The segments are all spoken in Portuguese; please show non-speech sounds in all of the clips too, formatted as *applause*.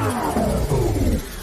Oh.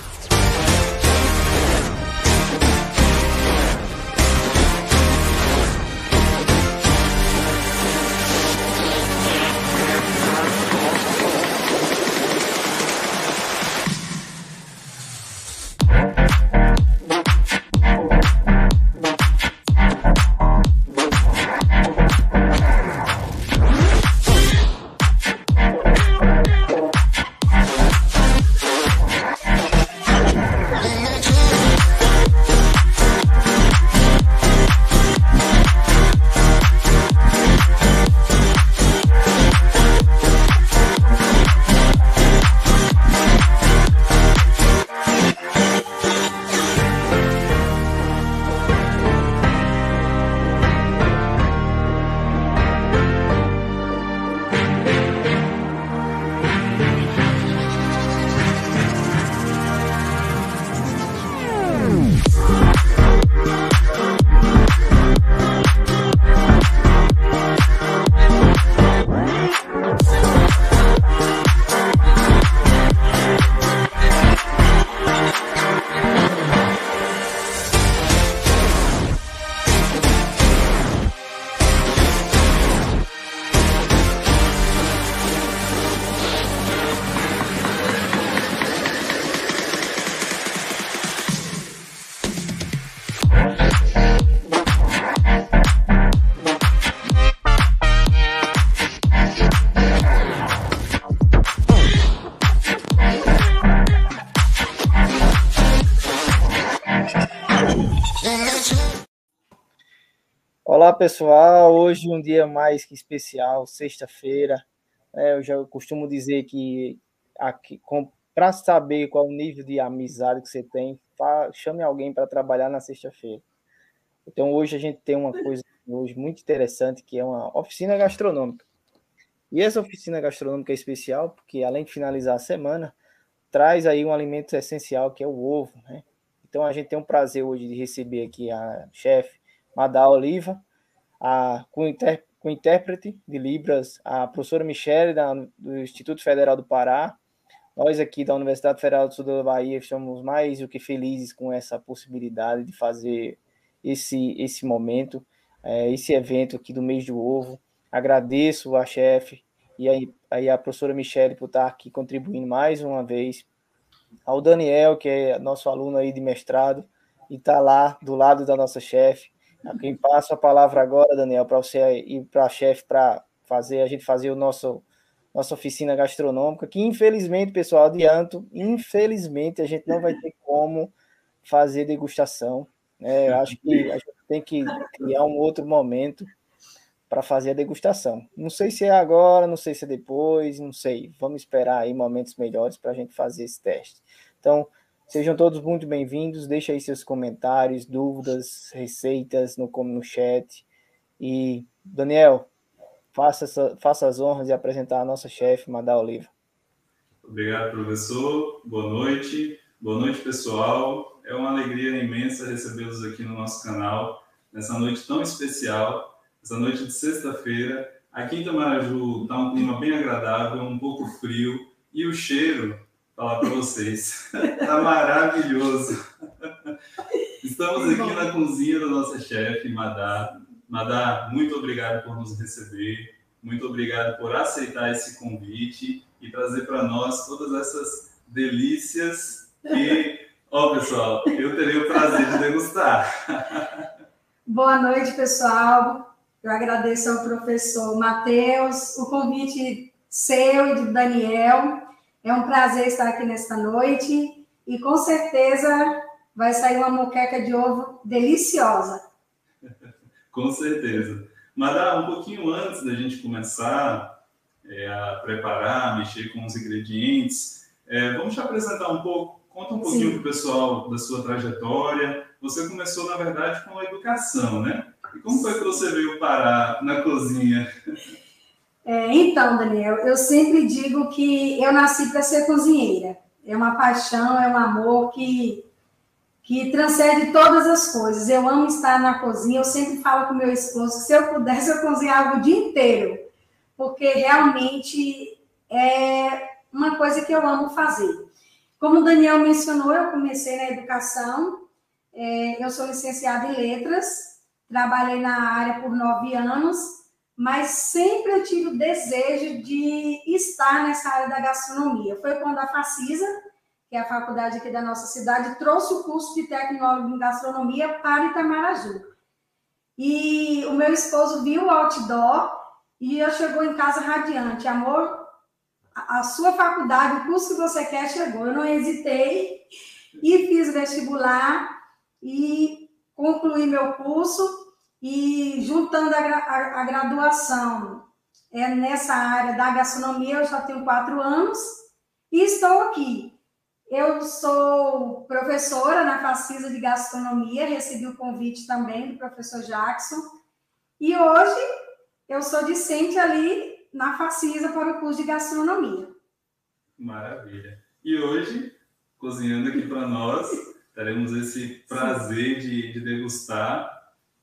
Pessoal, hoje um dia mais que especial, sexta-feira. É, eu já costumo dizer que para saber qual o nível de amizade que você tem, fa, chame alguém para trabalhar na sexta-feira. Então hoje a gente tem uma coisa hoje muito interessante que é uma oficina gastronômica. E essa oficina gastronômica é especial porque além de finalizar a semana, traz aí um alimento essencial que é o ovo, né? Então a gente tem um prazer hoje de receber aqui a chefe Madá Oliva, a, com, inter, com intérprete de Libras, a professora Michele, da, do Instituto Federal do Pará. Nós aqui da Universidade Federal do Sul da Bahia estamos mais do que felizes com essa possibilidade de fazer esse, esse momento, é, esse evento aqui do mês do ovo. Agradeço a chefe e aí, a professora Michele por estar aqui contribuindo mais uma vez. Ao Daniel, que é nosso aluno aí de mestrado, e está lá do lado da nossa chefe. Quem passa a palavra agora, Daniel, para você ir para a chefe para fazer a gente fazer o nosso nossa oficina gastronômica, que infelizmente, pessoal, adianto, infelizmente a gente não vai ter como fazer degustação. Né? Eu acho que a gente tem que criar um outro momento para fazer a degustação. Não sei se é agora, não sei se é depois, não sei. Vamos esperar aí momentos melhores para a gente fazer esse teste. Então, Sejam todos muito bem-vindos. Deixe aí seus comentários, dúvidas, receitas no, no chat. E, Daniel, faça, faça as honras de apresentar a nossa chefe, Madá Oliva. Obrigado, professor. Boa noite. Boa noite, pessoal. É uma alegria imensa recebê-los aqui no nosso canal, nessa noite tão especial, essa noite de sexta-feira. Aqui em Tamaraju está um clima bem agradável, um pouco frio, e o cheiro falar para vocês. *laughs* Tá maravilhoso. Estamos aqui na cozinha da nossa chefe, Madá. Madá, muito obrigado por nos receber. Muito obrigado por aceitar esse convite e trazer para nós todas essas delícias que, ó, pessoal, eu terei o prazer de degustar. *laughs* Boa noite, pessoal. Eu agradeço ao professor Matheus, o convite seu e do Daniel. É um prazer estar aqui nesta noite e com certeza vai sair uma moqueca de ovo deliciosa. *laughs* com certeza. Madá, um pouquinho antes da gente começar é, a preparar, mexer com os ingredientes, é, vamos te apresentar um pouco, conta um pouquinho para o pessoal da sua trajetória. Você começou, na verdade, com a educação, né? E como foi que você veio parar na cozinha? *laughs* É, então, Daniel, eu sempre digo que eu nasci para ser cozinheira. É uma paixão, é um amor que, que transcende todas as coisas. Eu amo estar na cozinha, eu sempre falo com meu esposo que se eu pudesse eu cozinhava o dia inteiro, porque realmente é uma coisa que eu amo fazer. Como o Daniel mencionou, eu comecei na educação, é, eu sou licenciada em letras, trabalhei na área por nove anos, mas sempre eu tive o desejo de estar nessa área da gastronomia. Foi quando a Facisa, que é a faculdade aqui da nossa cidade, trouxe o curso de tecnólogo em gastronomia para Itamaraju. E o meu esposo viu o outdoor e eu chegou em casa radiante, amor, a sua faculdade, o curso que você quer chegou. Eu não hesitei e fiz vestibular e concluí meu curso e juntando a, a, a graduação é, nessa área da gastronomia, eu já tenho quatro anos e estou aqui. Eu sou professora na Facisa de Gastronomia, recebi o convite também do professor Jackson, e hoje eu sou discente ali na Facisa para o curso de gastronomia. Maravilha. E hoje, cozinhando aqui para nós, teremos esse prazer de, de, degustar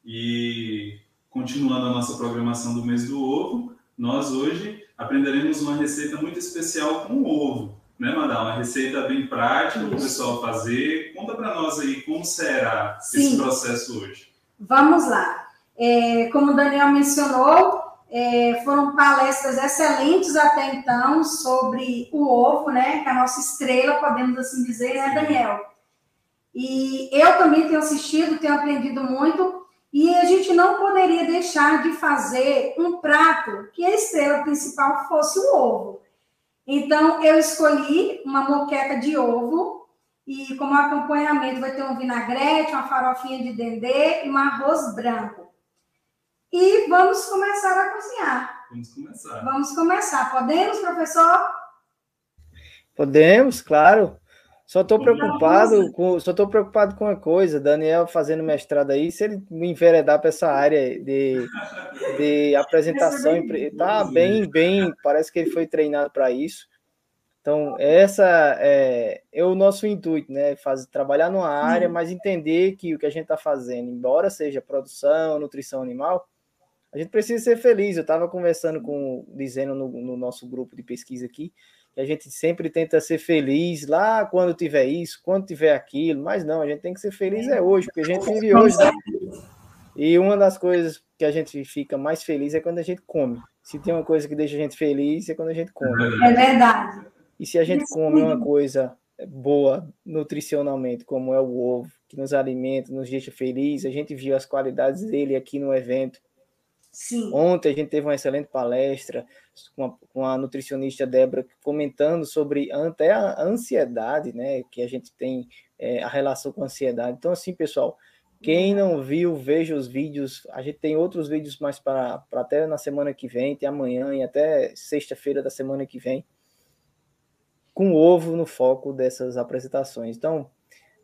e continuando a nossa programação do mês do ovo, nós hoje aprenderemos uma receita muito especial com ovo, né, Madá? Uma receita bem prática para o pessoal fazer. Conta para nós aí como será Sim. esse processo hoje. Vamos lá. É, como o Daniel mencionou, é, foram palestras excelentes até então sobre o ovo, né? Que é a nossa estrela, podemos assim dizer, né, Daniel? E eu também tenho assistido, tenho aprendido muito, e a gente não poderia deixar de fazer um prato que a estrela principal fosse o ovo. Então, eu escolhi uma moqueca de ovo, e como acompanhamento vai ter um vinagrete, uma farofinha de dendê e um arroz branco. E vamos começar a cozinhar. Vamos começar. Vamos começar. Podemos, professor? Podemos, claro. Só estou preocupado com, só estou preocupado com uma coisa, Daniel fazendo mestrado aí, se ele me enveredar para essa área de, de *laughs* apresentação, tá bem, bem, parece que ele foi treinado para isso. Então, essa é, é, o nosso intuito, né? Fazer, trabalhar numa área, mas entender que o que a gente está fazendo, embora seja produção, nutrição animal, a gente precisa ser feliz. Eu estava conversando com, dizendo no, no, nosso grupo de pesquisa aqui, que a gente sempre tenta ser feliz lá quando tiver isso, quando tiver aquilo, mas não, a gente tem que ser feliz é hoje, porque a gente vive hoje. Né? E uma das coisas que a gente fica mais feliz é quando a gente come. Se tem uma coisa que deixa a gente feliz, é quando a gente come. É verdade. E se a gente come uma coisa boa nutricionalmente, como é o ovo, que nos alimenta, nos deixa feliz, a gente viu as qualidades dele aqui no evento Sim. Ontem a gente teve uma excelente palestra com a, com a nutricionista Débora comentando sobre até a ansiedade, né? Que a gente tem é, a relação com a ansiedade. Então, assim, pessoal, quem não viu, veja os vídeos. A gente tem outros vídeos mais para até na semana que vem, tem amanhã e até sexta-feira da semana que vem, com ovo no foco dessas apresentações. Então,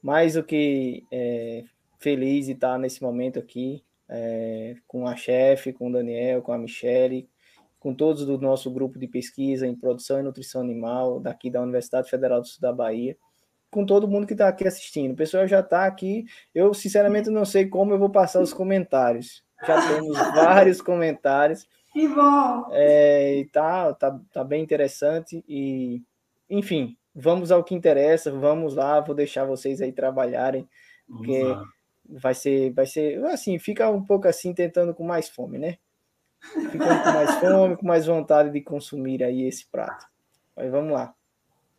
mais do que é, feliz de estar nesse momento aqui é, com a chefe, com o Daniel, com a Michele, com todos do nosso grupo de pesquisa em produção e nutrição animal daqui da Universidade Federal do Sul da Bahia, com todo mundo que está aqui assistindo. O pessoal já está aqui. Eu, sinceramente, não sei como eu vou passar os comentários. Já temos *laughs* vários comentários. Que bom! É, tá, tá, tá bem interessante. E, enfim, vamos ao que interessa. Vamos lá, vou deixar vocês aí trabalharem. Vamos porque lá vai ser, vai ser, assim, fica um pouco assim, tentando com mais fome, né? Ficando com mais fome, com mais vontade de consumir aí esse prato. Mas vamos lá.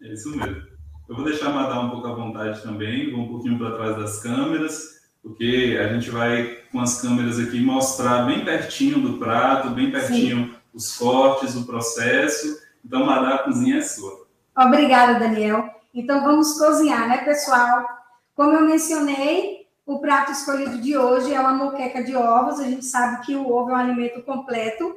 É isso mesmo. Eu vou deixar a Madá um pouco à vontade também, vou um pouquinho para trás das câmeras, porque a gente vai, com as câmeras aqui, mostrar bem pertinho do prato, bem pertinho Sim. os cortes, o processo. Então, Madá, a cozinha é sua. Obrigada, Daniel. Então, vamos cozinhar, né, pessoal? Como eu mencionei, o prato escolhido de hoje é uma moqueca de ovos. A gente sabe que o ovo é um alimento completo,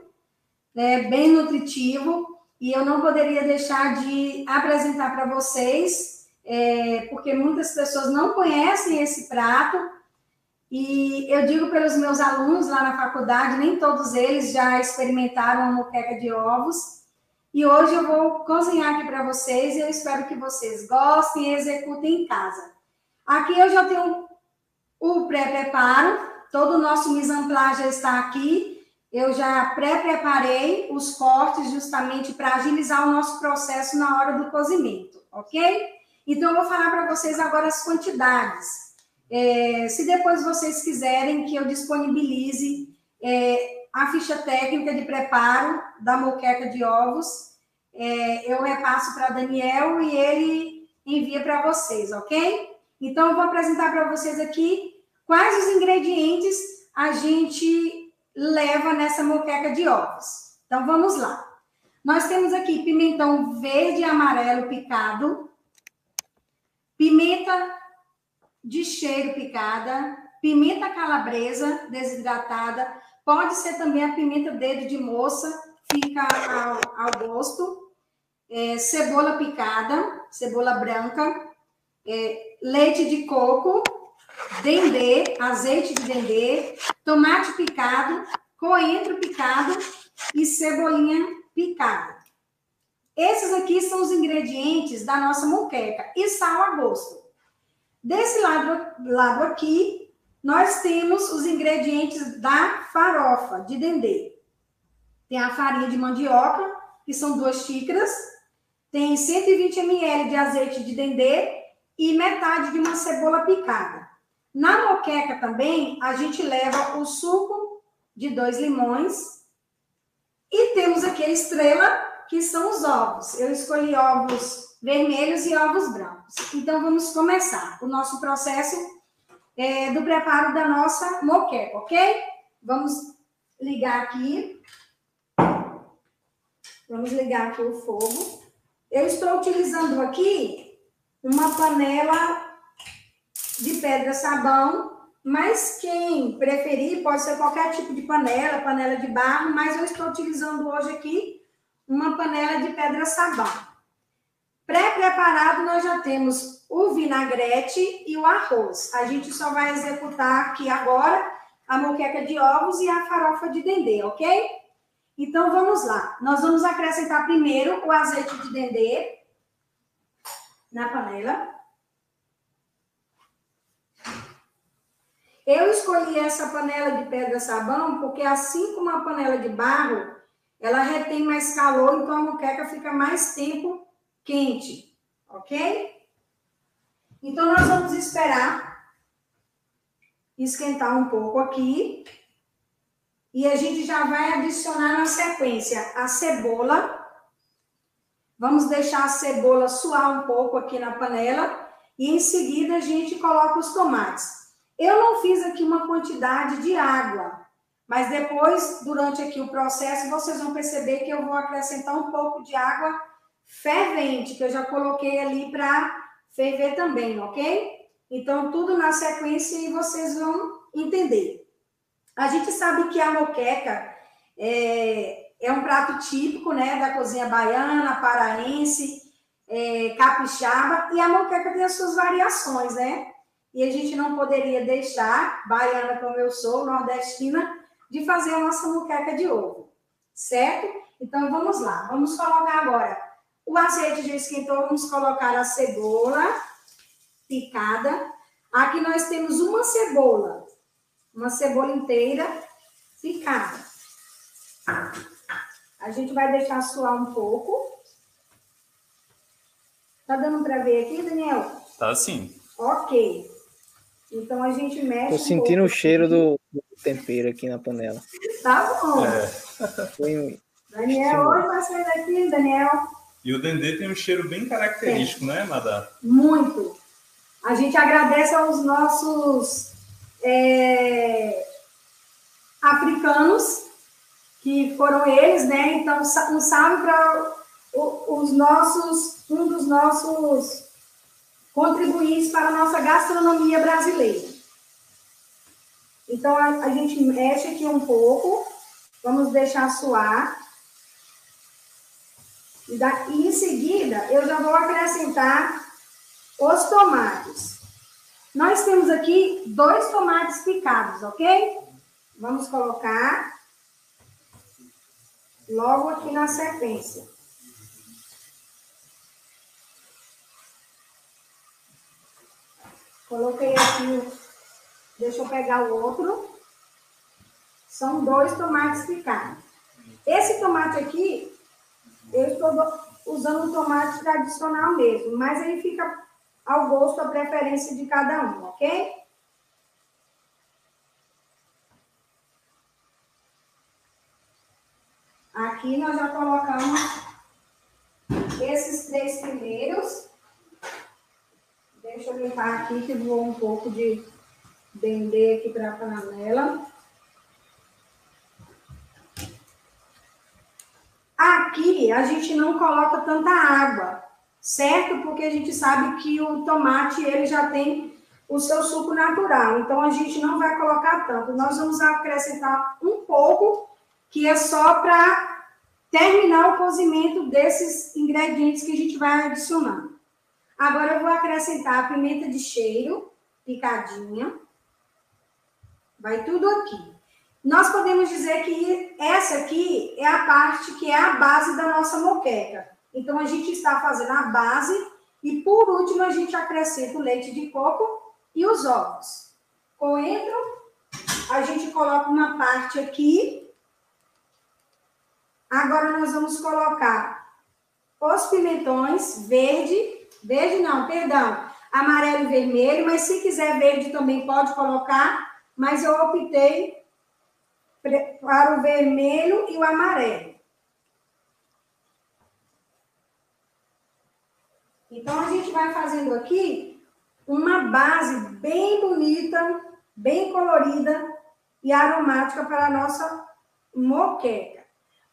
né, bem nutritivo, e eu não poderia deixar de apresentar para vocês, é, porque muitas pessoas não conhecem esse prato. E eu digo pelos meus alunos lá na faculdade, nem todos eles já experimentaram a moqueca de ovos. E hoje eu vou cozinhar aqui para vocês e eu espero que vocês gostem e executem em casa. Aqui eu já tenho o pré-preparo, todo o nosso mise já está aqui. Eu já pré-preparei os cortes justamente para agilizar o nosso processo na hora do cozimento, ok? Então, eu vou falar para vocês agora as quantidades. É, se depois vocês quiserem que eu disponibilize é, a ficha técnica de preparo da moqueca de ovos, é, eu repasso para Daniel e ele envia para vocês, ok? Então, eu vou apresentar para vocês aqui quais os ingredientes a gente leva nessa moqueca de ovos. Então, vamos lá. Nós temos aqui pimentão verde e amarelo picado, pimenta de cheiro picada, pimenta calabresa desidratada, pode ser também a pimenta dedo de moça, fica ao, ao gosto, é, cebola picada, cebola branca, é, leite de coco, dendê, azeite de dendê, tomate picado, coentro picado e cebolinha picada. Esses aqui são os ingredientes da nossa moqueca e sal a gosto. Desse lado, lado aqui, nós temos os ingredientes da farofa de dendê. Tem a farinha de mandioca, que são duas xícaras, tem 120 ml de azeite de dendê e metade de uma cebola picada. Na moqueca também, a gente leva o suco de dois limões e temos aqui a estrela que são os ovos. Eu escolhi ovos vermelhos e ovos brancos. Então, vamos começar o nosso processo é, do preparo da nossa moqueca, ok? Vamos ligar aqui. Vamos ligar aqui o fogo. Eu estou utilizando aqui uma panela de pedra sabão, mas quem preferir pode ser qualquer tipo de panela, panela de barro, mas eu estou utilizando hoje aqui uma panela de pedra sabão. Pré-preparado, nós já temos o vinagrete e o arroz. A gente só vai executar aqui agora a moqueca de ovos e a farofa de dendê, ok? Então, vamos lá. Nós vamos acrescentar primeiro o azeite de dendê na panela. Eu escolhi essa panela de pedra sabão porque, assim como a panela de barro, ela retém mais calor, então a muqueca fica mais tempo quente, ok? Então, nós vamos esperar esquentar um pouco aqui. E a gente já vai adicionar na sequência a cebola. Vamos deixar a cebola suar um pouco aqui na panela. E em seguida a gente coloca os tomates. Eu não fiz aqui uma quantidade de água, mas depois, durante aqui o processo, vocês vão perceber que eu vou acrescentar um pouco de água fervente, que eu já coloquei ali para ferver também, ok? Então, tudo na sequência e vocês vão entender. A gente sabe que a moqueca é, é um prato típico, né, da cozinha baiana, paraense, é, capixaba, e a moqueca tem as suas variações, né? E a gente não poderia deixar, baiana como eu sou, nordestina, de fazer a nossa muqueca de ovo, certo? Então, vamos lá. Vamos colocar agora o azeite já esquentou, vamos colocar a cebola picada. Aqui nós temos uma cebola, uma cebola inteira picada. A gente vai deixar suar um pouco. Tá dando para ver aqui, Daniel? Tá sim. Ok. Então a gente mexe. Tô sentindo um o cheiro do, do, tempero aqui na panela. *laughs* Tá bom. É. Foi... Daniel, hoje vai sair daqui, Daniel. E o dendê tem um cheiro bem característico, né, Madá? Muito. A gente agradece aos nossos é, africanos, que foram eles, né? Então, um salve para os nossos, um dos nossos contribuintes para a nossa gastronomia brasileira. Então, a, a gente mexe aqui um pouco, vamos deixar suar. E, da, e em seguida, eu já vou acrescentar os tomates. Nós temos aqui dois tomates picados, ok? Vamos colocar logo aqui na sequência. Coloquei aqui, deixa eu pegar o outro. São dois tomates picados. Esse tomate aqui, eu estou usando o tomate tradicional mesmo, mas aí fica ao gosto, a preferência de cada um, ok? Aqui nós já colocamos esses três primeiros. Deixa eu limpar aqui que voou um pouco de dendê aqui para a panela. Aqui a gente não coloca tanta água, certo? Porque a gente sabe que o tomate ele já tem o seu suco natural, então a gente não vai colocar tanto. Nós vamos acrescentar um pouco, que é só para terminar o cozimento desses ingredientes que a gente vai adicionar. Agora eu vou acrescentar a pimenta de cheiro picadinha. Vai tudo aqui. Nós podemos dizer que essa aqui é a parte que é a base da nossa moqueca. Então, a gente está fazendo a base e, por último, a gente acrescenta o leite de coco e os ovos. Coentro, a gente coloca uma parte aqui. Agora, nós vamos colocar os pimentões verde, verde não, perdão, amarelo e vermelho, mas se quiser verde também pode colocar, mas eu optei para o vermelho e o amarelo. Então, a gente vai fazendo aqui uma base bem bonita, bem colorida e aromática para a nossa moqueca.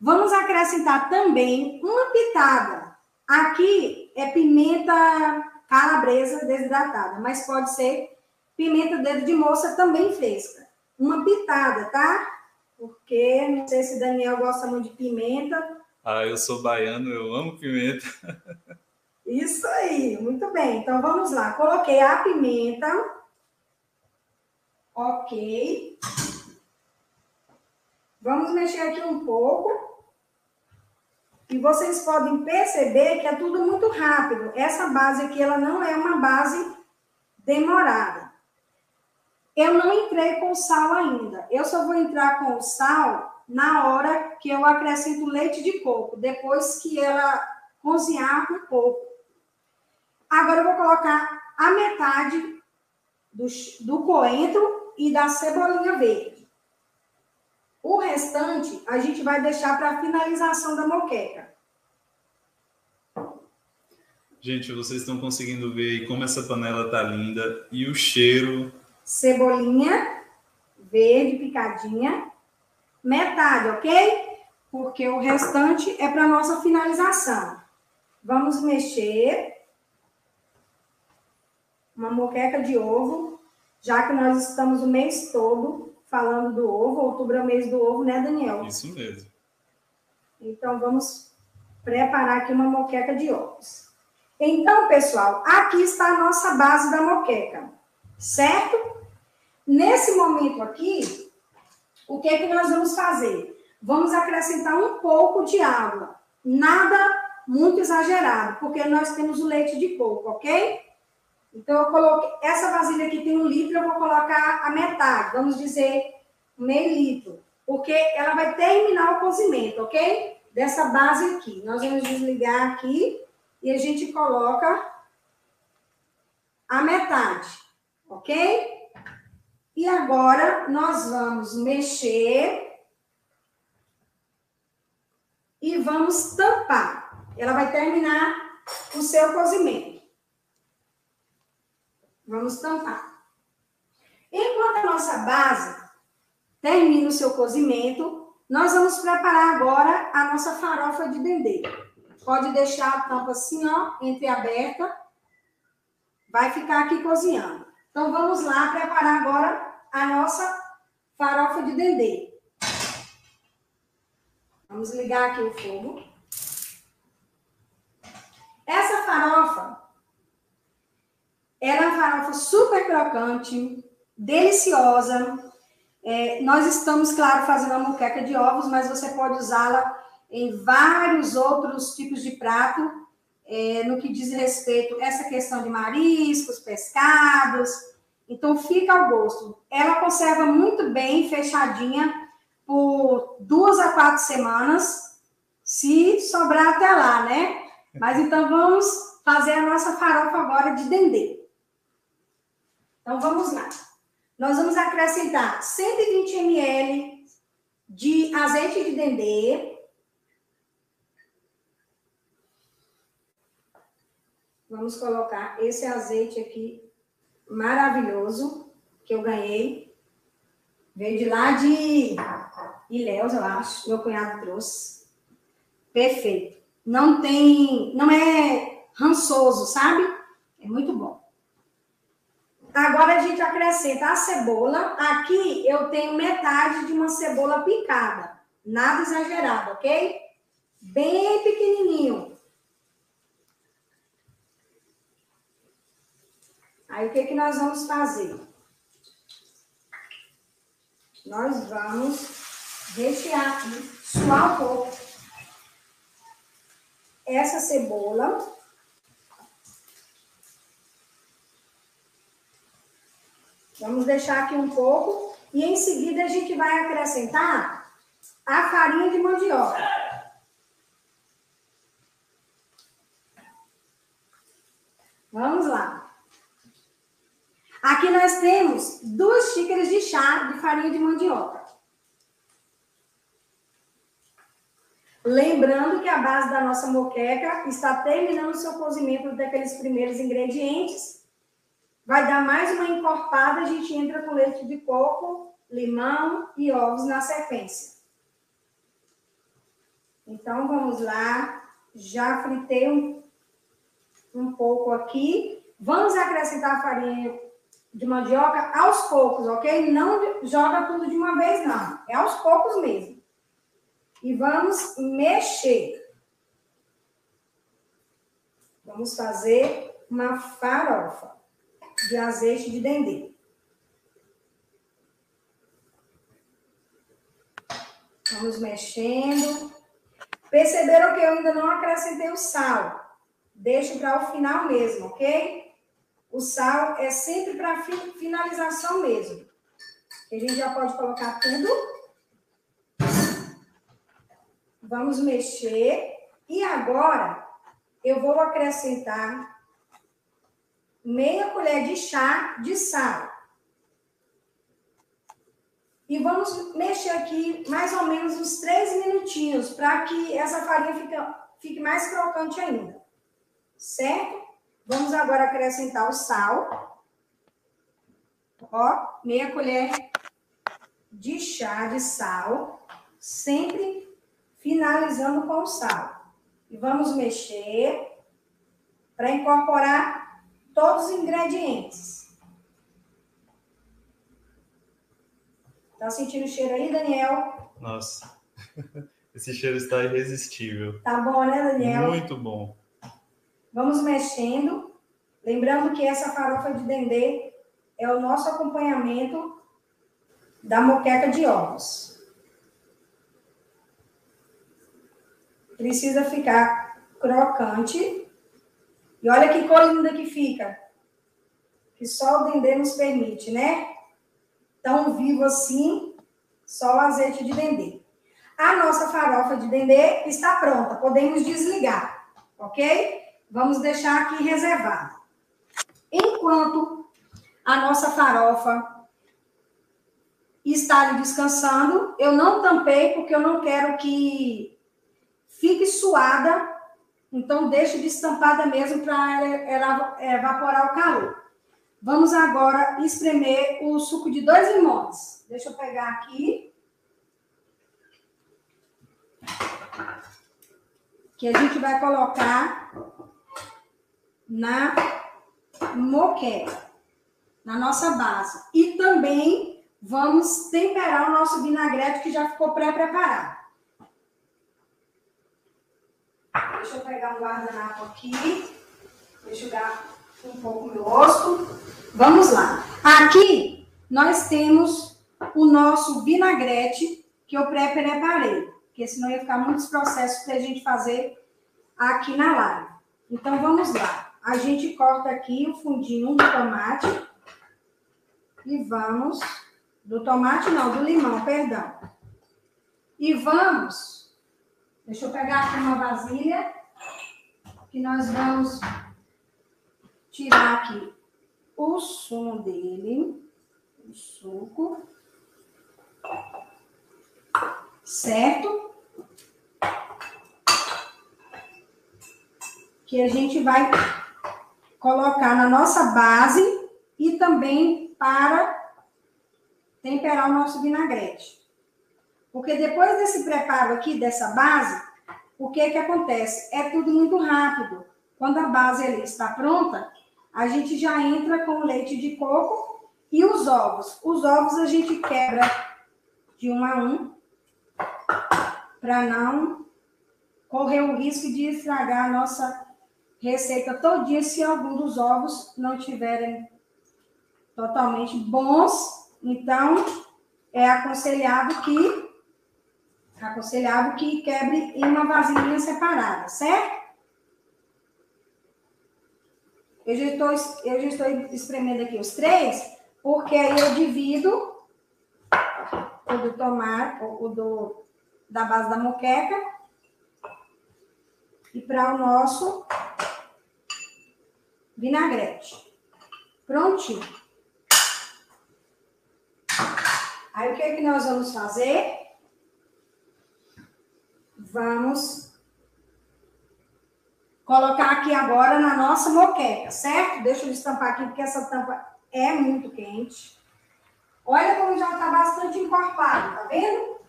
Vamos acrescentar também uma pitada. Aqui é pimenta calabresa desidratada, mas pode ser pimenta dedo de moça também fresca. Uma pitada, tá? porque não sei se Daniel gosta muito de pimenta. Ah, eu sou baiano, eu amo pimenta. *laughs* Isso aí, muito bem. Então vamos lá. Coloquei a pimenta. Ok. Vamos mexer aqui um pouco. E vocês podem perceber que é tudo muito rápido. Essa base aqui, ela não é uma base demorada. Eu não entrei com sal ainda. Eu só vou entrar com o sal na hora que eu acrescento leite de coco, depois que ela cozinhar um pouco. Agora eu vou colocar a metade do, do coentro e da cebolinha verde. O restante a gente vai deixar para a finalização da moqueca. Gente, vocês estão conseguindo ver como essa panela tá linda e o cheiro cebolinha verde picadinha, metade, ok? Porque o restante é para nossa finalização. Vamos mexer. Uma moqueca de ovo, já que nós estamos o mês todo falando do ovo. Outubro é o mês do ovo, né, Daniel? Isso mesmo. Então, vamos preparar aqui uma moqueca de ovos. Então, pessoal, aqui está a nossa base da moqueca, certo? Nesse momento aqui, o que é que nós vamos fazer? Vamos acrescentar um pouco de água. Nada muito exagerado, porque nós temos o leite de coco, ok? Então, eu coloquei. Essa vasilha aqui tem um litro, eu vou colocar a metade, vamos dizer meio litro, porque ela vai terminar o cozimento, ok? Dessa base aqui. Nós vamos desligar aqui e a gente coloca a metade, ok? E agora nós vamos mexer e vamos tampar. Ela vai terminar o seu cozimento. Vamos tampar. Enquanto a nossa base termina o seu cozimento, nós vamos preparar agora a nossa farofa de dendê. Pode deixar a tampa assim, ó, entreaberta. Vai ficar aqui cozinhando. Então, vamos lá preparar agora a nossa farofa de dendê. Vamos ligar aqui o fogo. Essa farofa, ela é uma farofa super crocante, deliciosa. É, nós estamos, claro, fazendo a moqueca de ovos, mas você pode usá-la em vários outros tipos de prato, é, no que diz respeito a essa questão de mariscos, pescados, Então fica ao gosto. Ela conserva muito bem, fechadinha, por duas a quatro semanas, se sobrar até lá, né? Mas então vamos fazer a nossa farofa agora de dendê. Então vamos lá. Nós vamos acrescentar 120 ml de azeite de dendê. Vamos colocar esse azeite aqui maravilhoso que eu ganhei. Veio de lá de Ilhéus, eu acho. Meu cunhado trouxe. Perfeito. Não tem. Não é rançoso, sabe? É muito bom. Agora a gente acrescenta a cebola. Aqui eu tenho metade de uma cebola picada. Nada exagerado, ok? Bem pequenininho. Aí o que, que nós vamos fazer? Nós vamos rechear aqui, suar um pouco essa cebola. Vamos deixar aqui um pouco e em seguida a gente vai acrescentar a farinha de mandioca. Vamos lá. Aqui nós temos duas xícaras de chá de farinha de mandioca. Lembrando que a base da nossa moqueca está terminando o seu cozimento daqueles primeiros ingredientes. Vai dar mais uma encorpada, a gente entra com leite de coco, limão e ovos na sequência. Então, vamos lá. Já fritei um, um pouco aqui. Vamos acrescentar a farinha de mandioca aos poucos, ok? Não joga tudo de uma vez, não. É aos poucos mesmo. E vamos mexer. Vamos fazer uma farofa de azeite de dendê. Vamos mexendo. Perceberam que eu ainda não acrescentei o sal. Deixo para o final mesmo, ok? O sal é sempre para finalização mesmo. A gente já pode colocar tudo. Vamos mexer. E agora, eu vou acrescentar meia colher de chá de sal. E vamos mexer aqui mais ou menos uns três minutinhos para que essa farinha fique, fique mais crocante ainda. Certo? Vamos agora acrescentar o sal. Ó, meia colher de chá de sal, sempre finalizando com o sal. E vamos mexer para incorporar todos os ingredientes. Tá sentindo o cheiro aí, Daniel? Nossa, *laughs* esse cheiro está irresistível. Tá bom, né, Daniel? Muito bom. Vamos mexendo. Lembrando que essa farofa de dendê é o nosso acompanhamento da moqueca de ovos. Precisa ficar crocante. E olha que cor linda que fica. Que só o dendê nos permite, né? Tão vivo assim, só o azeite de dendê. A nossa farofa de dendê está pronta. Podemos desligar, ok? Vamos deixar aqui reservado. Enquanto a nossa farofa está ali descansando, eu não tampei porque eu não quero que fique suada. Então, deixe destampada mesmo para ela evaporar o calor. Vamos agora espremer o suco de dois limões. Deixa eu pegar aqui. Que a gente vai colocar na moqueca, na nossa base. E também vamos temperar o nosso vinagrete que já ficou pré-preparado. Deixa eu pegar um guardanapo aqui, enxugar um pouco meu rosto. Vamos lá. Aqui nós temos o nosso vinagrete que eu pré-preparei, porque senão ia ficar muitos processos para a gente fazer aqui na live. Então vamos lá a gente corta aqui o fundinho do tomate. E vamos, do tomate não, do limão, perdão. E vamos, deixa eu pegar aqui uma vasilha, que nós vamos tirar aqui o sumo dele, o suco, certo? Que a gente vai colocar na nossa base e também para temperar o nosso vinagrete. Porque depois desse preparo aqui, dessa base, o que que acontece? É tudo muito rápido. Quando a base ali está pronta, a gente já entra com o leite de coco e os ovos. Os ovos a gente quebra de um a um para não correr o risco de estragar a nossa receita todinha se algum dos ovos não tiverem totalmente bons. Então, é aconselhado que aconselhado que quebre em uma vasilhinha separada, certo? Eu já estou, eu já estou espremendo aqui os três, porque aí eu divido o do tomate, o do, da base da moqueca, e para o nosso vinagrete. Prontinho. Aí o que é que nós vamos fazer? Vamos colocar aqui agora na nossa moqueca, certo? Deixa eu estampar aqui, porque essa tampa é muito quente. Olha como já está bastante encorpado, tá vendo?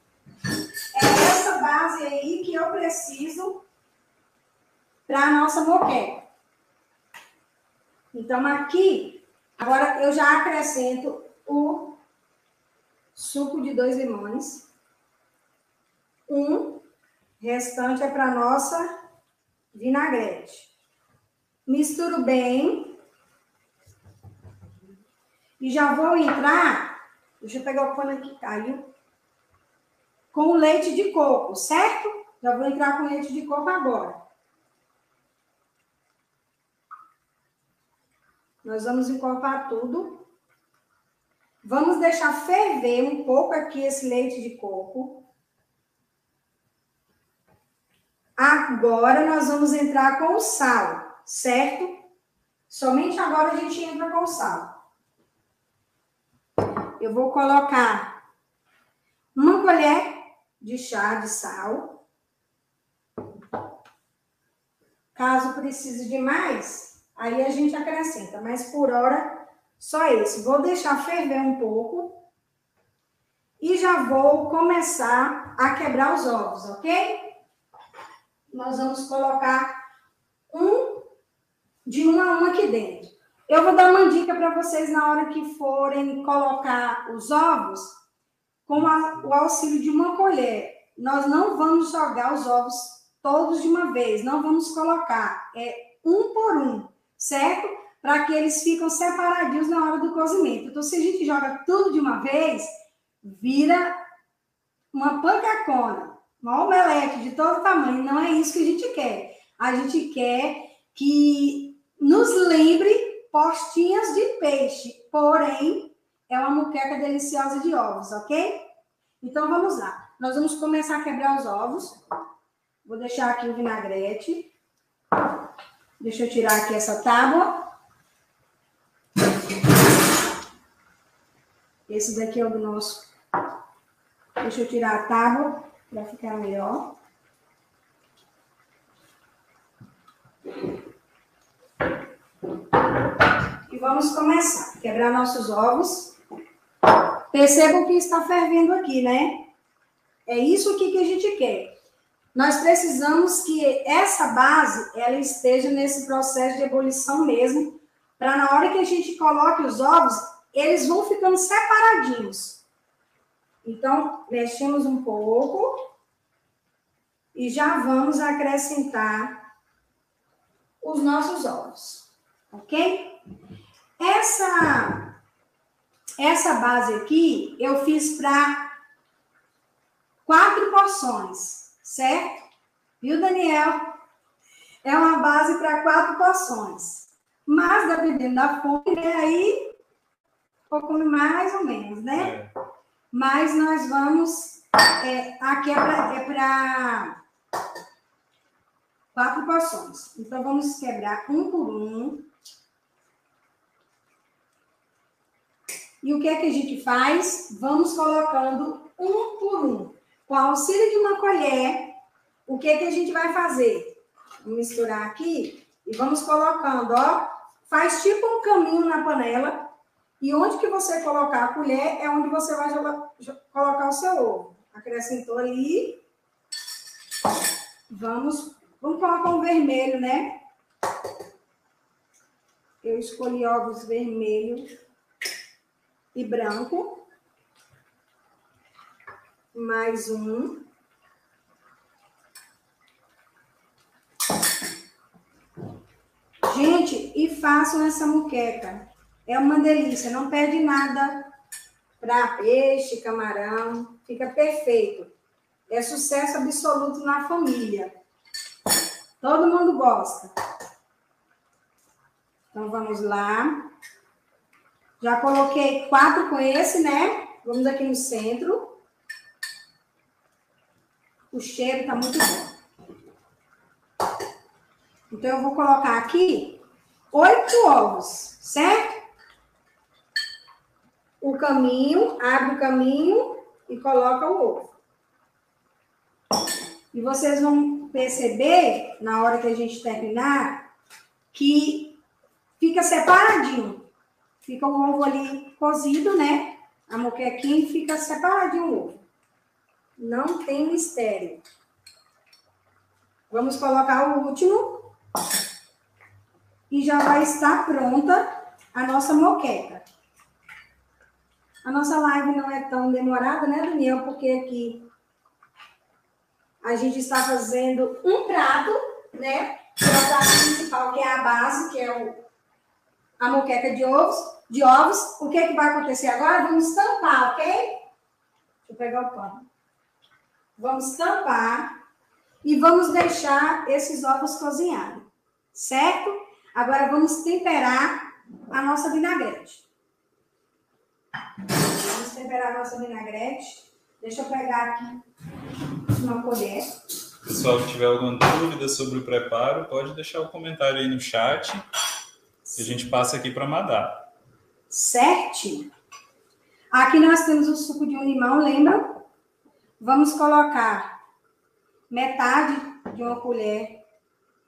É essa base aí que eu preciso para a nossa moqueca. Então, aqui, agora eu já acrescento o suco de dois limões. Um, restante é para nossa vinagrete. Misturo bem. E já vou entrar, deixa eu pegar o pano aqui, caiu. Com o leite de coco, certo? Já vou entrar com leite de coco agora. Nós vamos encorpar tudo. Vamos deixar ferver um pouco aqui esse leite de coco. Agora nós vamos entrar com o sal, certo? Somente agora a gente entra com o sal. Eu vou colocar uma colher de chá de sal. Caso precise de mais, aí a gente acrescenta, mas por hora só esse. Vou deixar ferver um pouco e já vou começar a quebrar os ovos, ok? Nós vamos colocar um de um a um aqui dentro. Eu vou dar uma dica para vocês na hora que forem colocar os ovos, com a, o auxílio de uma colher. Nós não vamos jogar os ovos todos de uma vez, não vamos colocar, é um por um, certo? Para que eles ficam separadinhos na hora do cozimento. Então, se a gente joga tudo de uma vez, vira uma pancacona uma omelete de todo tamanho, não é isso que a gente quer. A gente quer que nos lembre postinhas de peixe, porém é uma muqueca deliciosa de ovos, ok? Então vamos lá. Nós vamos começar a quebrar os ovos. Vou deixar aqui o vinagrete. Deixa eu tirar aqui essa tábua. Esse daqui é o nosso. Deixa eu tirar a tábua para ficar melhor. E vamos começar. Quebrar nossos ovos. Percebam que está fervendo aqui, né? É isso aqui que a gente quer. Nós precisamos que essa base ela esteja nesse processo de ebulição mesmo, para na hora que a gente coloque os ovos, eles vão ficando separadinhos. Então, mexemos um pouco e já vamos acrescentar os nossos ovos, ok? Essa, essa base aqui eu fiz para quatro porções, certo? Viu, Daniel? É uma base para quatro porções. Mas, dependendo da fome, né, aí pouco mais ou menos, né? É. Mas nós vamos. É, aqui é para é quatro porções. Então, vamos quebrar um por um. E o que é que a gente faz? Vamos colocando um por um. Com auxílio de uma colher, o que é que a gente vai fazer? Misturar aqui e vamos colocando, ó. Faz tipo um caminho na panela. E onde que você colocar a colher é onde você vai colocar o seu ovo. Acrescentou ali. Vamos, vamos colocar um vermelho, né? Eu escolhi ovos vermelhos e branco. Mais um. Gente, e façam essa muqueca. É uma delícia, não perde nada para peixe, camarão, fica perfeito. É sucesso absoluto na família. Todo mundo gosta. Então vamos lá. Já coloquei quatro com esse, né? Vamos aqui no centro. O cheiro tá muito bom. Então, eu vou colocar aqui oito ovos, certo? O caminho, abre o caminho e coloca o ovo. E vocês vão perceber, na hora que a gente terminar, que fica separadinho. Fica o ovo ali cozido, né? A moquequinha fica separadinho o ovo. Não tem mistério. Vamos colocar o último. E já vai estar pronta a nossa moqueca. A nossa live não é tão demorada, né, Daniel? Porque aqui a gente está fazendo um prato, né? O prato principal, que é a base, que é o a moqueca de ovos, de ovos. O que, é que vai acontecer agora? Vamos tampar, ok? Deixa eu pegar o pano. Vamos tampar e vamos deixar esses ovos cozinharem, certo? Agora vamos temperar a nossa vinagrete. Vamos temperar a nossa vinagrete. Deixa eu pegar aqui uma colher. Pessoal que tiver alguma dúvida sobre o preparo, pode deixar o um comentário aí no chat a gente passa aqui para Madá. Certinho. Aqui nós temos o suco de um limão, lembra? Vamos colocar metade de uma colher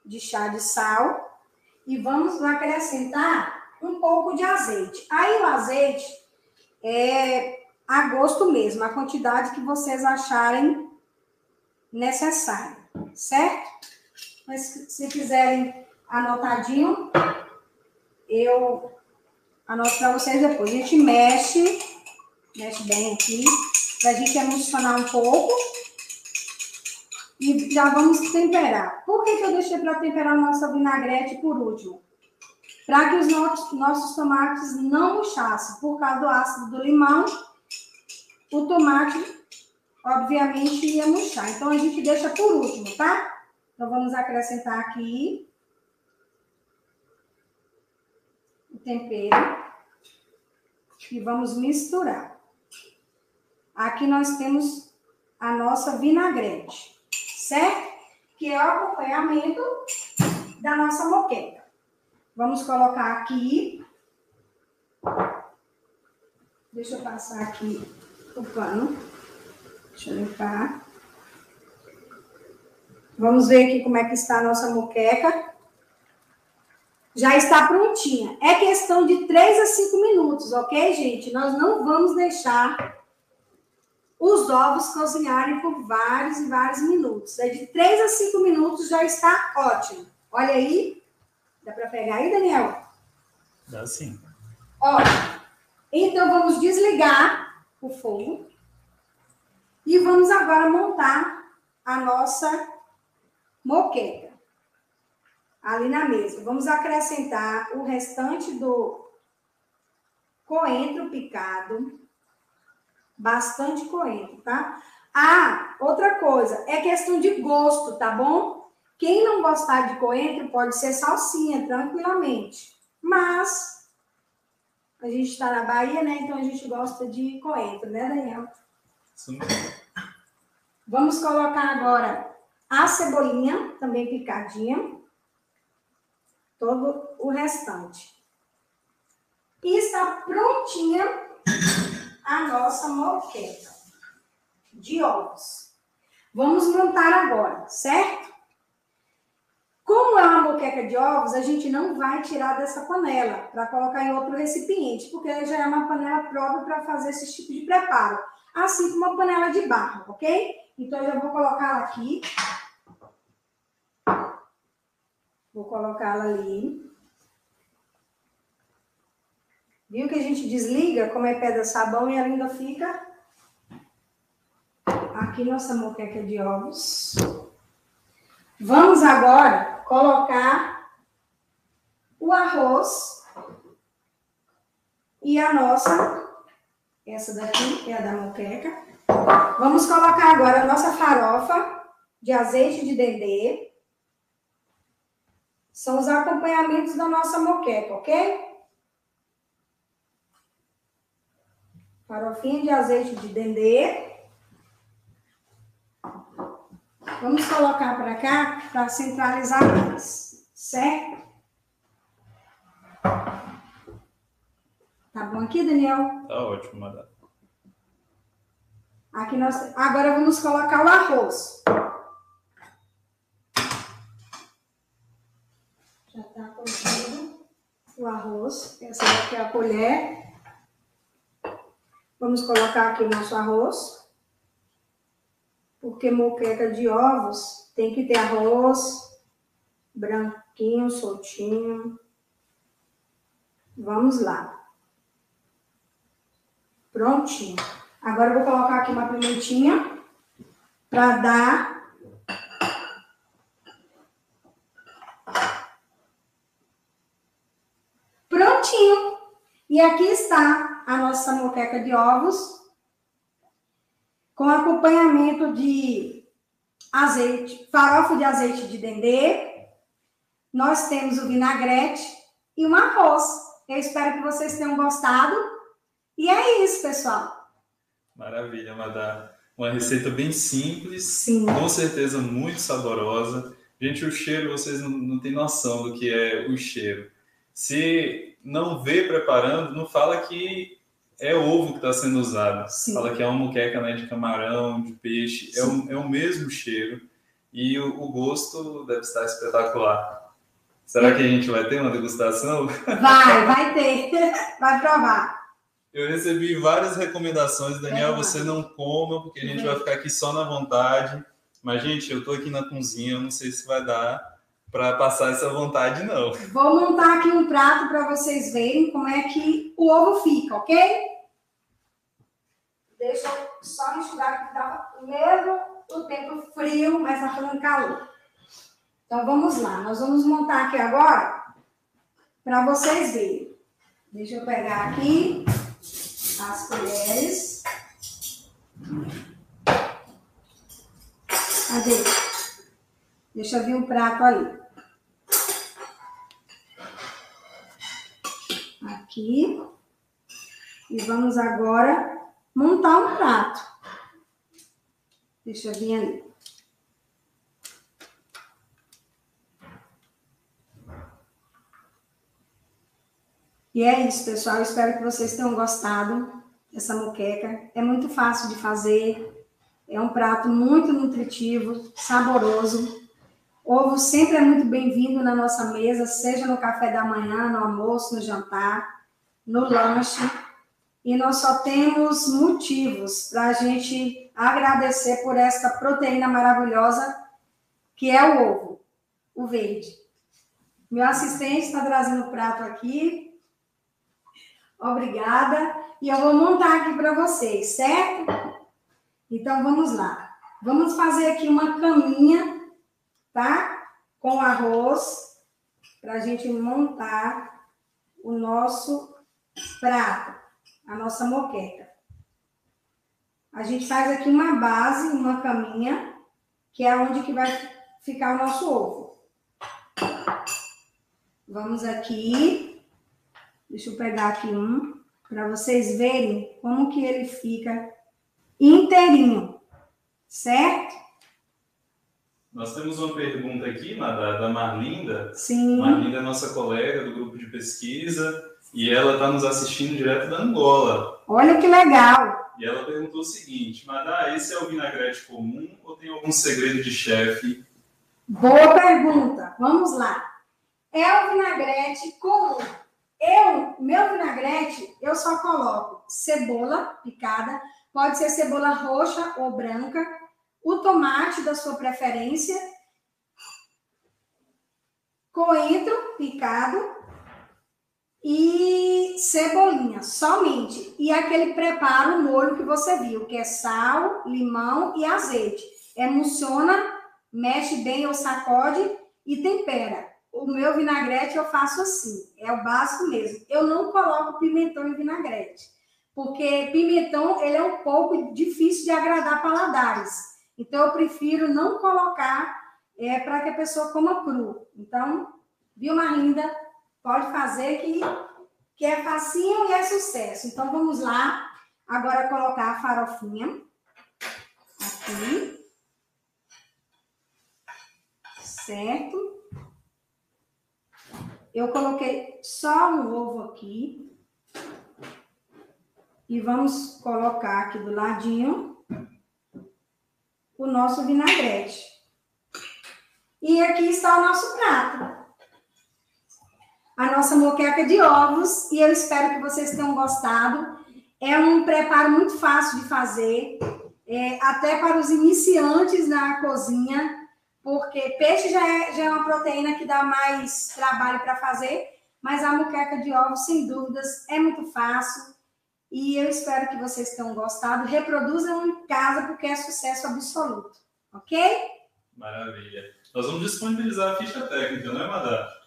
de chá de sal e vamos acrescentar um pouco de azeite. Aí o azeite é a gosto mesmo, a quantidade que vocês acharem necessária, certo? Mas se quiserem anotadinho, eu anoto para vocês depois. A gente mexe, mexe bem aqui, para a gente emulsionar um pouco. E já vamos temperar. Por que, que eu deixei para temperar a nossa vinagrete por último? Para que os nossos, tomates não murchassem. Por causa do ácido do limão, o tomate, obviamente, ia murchar. Então, a gente deixa por último, tá? Então, vamos acrescentar aqui tempero e vamos misturar. Aqui nós temos a nossa vinagrete, certo? Que é o acompanhamento da nossa moqueca. Vamos colocar aqui. Deixa eu passar aqui o pano. Deixa eu limpar. Vamos ver aqui como é que está a nossa moqueca já está prontinha. É questão de 3 a 5 minutos, ok, gente? Nós não vamos deixar os ovos cozinharem por vários e vários minutos. É de 3 a 5 minutos já está ótimo. Olha aí. Dá para pegar aí, Daniel? Dá sim. Ótimo. Então, vamos desligar o fogo. E vamos agora montar a nossa moqueca ali na mesa. Vamos acrescentar o restante do coentro picado. Bastante coentro, tá? Ah, outra coisa, é questão de gosto, tá bom? Quem não gostar de coentro pode ser salsinha, tranquilamente. Mas A gente está na Bahia, né? Então a gente gosta de coentro, né, Daniel? Sim. Vamos colocar agora a cebolinha, também picadinha. Todo o restante. E está prontinha a nossa moqueta de ovos. Vamos montar agora, certo? Como é uma moqueca de ovos, a gente não vai tirar dessa panela para colocar em outro recipiente, porque já é uma panela própria para fazer esse tipo de preparo. Assim como uma panela de barro, ok? Então, eu já vou colocá-la aqui. Vou colocá-la ali. Viu que a gente desliga, como é pedra sabão, e ela ainda fica aqui nossa moqueca de ovos. Vamos agora colocar o arroz e a nossa, essa daqui é a da moqueca. Vamos colocar agora a nossa farofa de azeite de dendê. São os acompanhamentos da nossa moqueca, ok? Farofinha de azeite de dendê. Vamos colocar para cá para centralizar mais, certo? Tá bom aqui, Daniel? Tá ótimo, madame. Aqui nós... Agora vamos colocar o arroz. Já está colocando o arroz. Essa daqui é a colher. Vamos colocar aqui o nosso arroz porque moqueca de ovos tem que ter arroz branquinho, soltinho. Vamos lá. Prontinho. Agora eu vou colocar aqui uma pimentinha para dar Prontinho. E aqui está a nossa moqueca de ovos com acompanhamento de azeite, farofa de azeite de dendê. Nós temos o vinagrete e um arroz. Eu espero que vocês tenham gostado. E é isso, pessoal. Maravilha, Madá. Uma receita bem simples, Sim. com certeza muito saborosa. Gente, o cheiro, vocês não, não têm noção do que é o cheiro. Se não vê preparando, não fala que é ovo que está sendo usado. Sim. Fala que é uma muqueca né, de camarão, de peixe, é o, é o mesmo cheiro e o, o, gosto deve estar espetacular. Será que a gente vai ter uma degustação? Vai, vai ter, vai provar. Eu recebi várias recomendações, Daniel, é você não coma, porque a gente é. vai ficar aqui só na vontade. Mas, gente, eu estou aqui na cozinha, eu não sei se vai dar para passar essa vontade, não. Vou montar aqui um prato para vocês verem como é que o ovo fica, ok? Deixa eu só enxugar que estava mesmo o tempo frio, mas está fazendo calor. Então vamos lá, nós vamos montar aqui agora para vocês verem. Deixa eu pegar aqui as colheres. Cadê? Deixa eu ver um prato ali. Aqui. E vamos agora montar um prato. Deixa eu vir ali. E é isso, pessoal. Eu espero que vocês tenham gostado dessa moqueca. É muito fácil de fazer. É um prato muito nutritivo, saboroso. Ovo sempre é muito bem-vindo na nossa mesa, seja no café da manhã, no almoço, no jantar, no lanche. E nós só temos motivos para a gente agradecer por esta proteína maravilhosa que é o ovo, o verde. Meu assistente está trazendo o prato aqui. Obrigada. E eu vou montar aqui para vocês, certo? Então vamos lá. Vamos fazer aqui uma caminha, tá? Com arroz, para a gente montar o nosso prato a nossa moqueca. A gente faz aqui uma base, uma caminha, que é onde que vai ficar o nosso ovo. Vamos aqui Deixa eu pegar aqui um para vocês verem como que ele fica inteirinho, certo? Nós temos uma pergunta aqui, da, da Marlinda. Sim. Marlinda é nossa colega do grupo de pesquisa e ela está nos assistindo direto da Angola. Olha que legal. E ela perguntou o seguinte, Madá, esse é o vinagrete comum ou tem algum segredo de chefe? Boa pergunta. Vamos lá. É o vinagrete comum. Eu, meu vinagrete, eu só coloco cebola picada, pode ser cebola roxa ou branca, o tomate da sua preferência, coentro picado e cebolinha, somente. E aquele preparo, o molho que você viu, que é sal, limão e azeite. Emulsiona, mexe bem ou sacode e tempera. O meu vinagrete eu faço assim, é o básico mesmo. Eu não coloco pimentão em vinagrete, porque pimentão ele é um pouco difícil de agradar paladares. Então, eu prefiro não colocar é, para que a pessoa coma cru. Então, viu, Marlinda? Pode fazer que, que é facinho e é sucesso. Então, vamos lá. Agora, colocar a farofinha. Aqui. Certo? Eu coloquei só um ovo aqui. E vamos colocar aqui do ladinho o nosso vinagrete. E aqui está o nosso prato. A nossa moqueca de ovos, e eu espero que vocês tenham gostado. É um preparo muito fácil de fazer, é, até para os iniciantes na cozinha, porque peixe já é, já é uma proteína que dá mais trabalho para fazer, mas a moqueca de ovos, sem dúvidas, é muito fácil e eu espero que vocês tenham gostado. Reproduzam em casa, porque é sucesso absoluto. Ok? Maravilha. Nós vamos disponibilizar a ficha técnica, não é, Madá?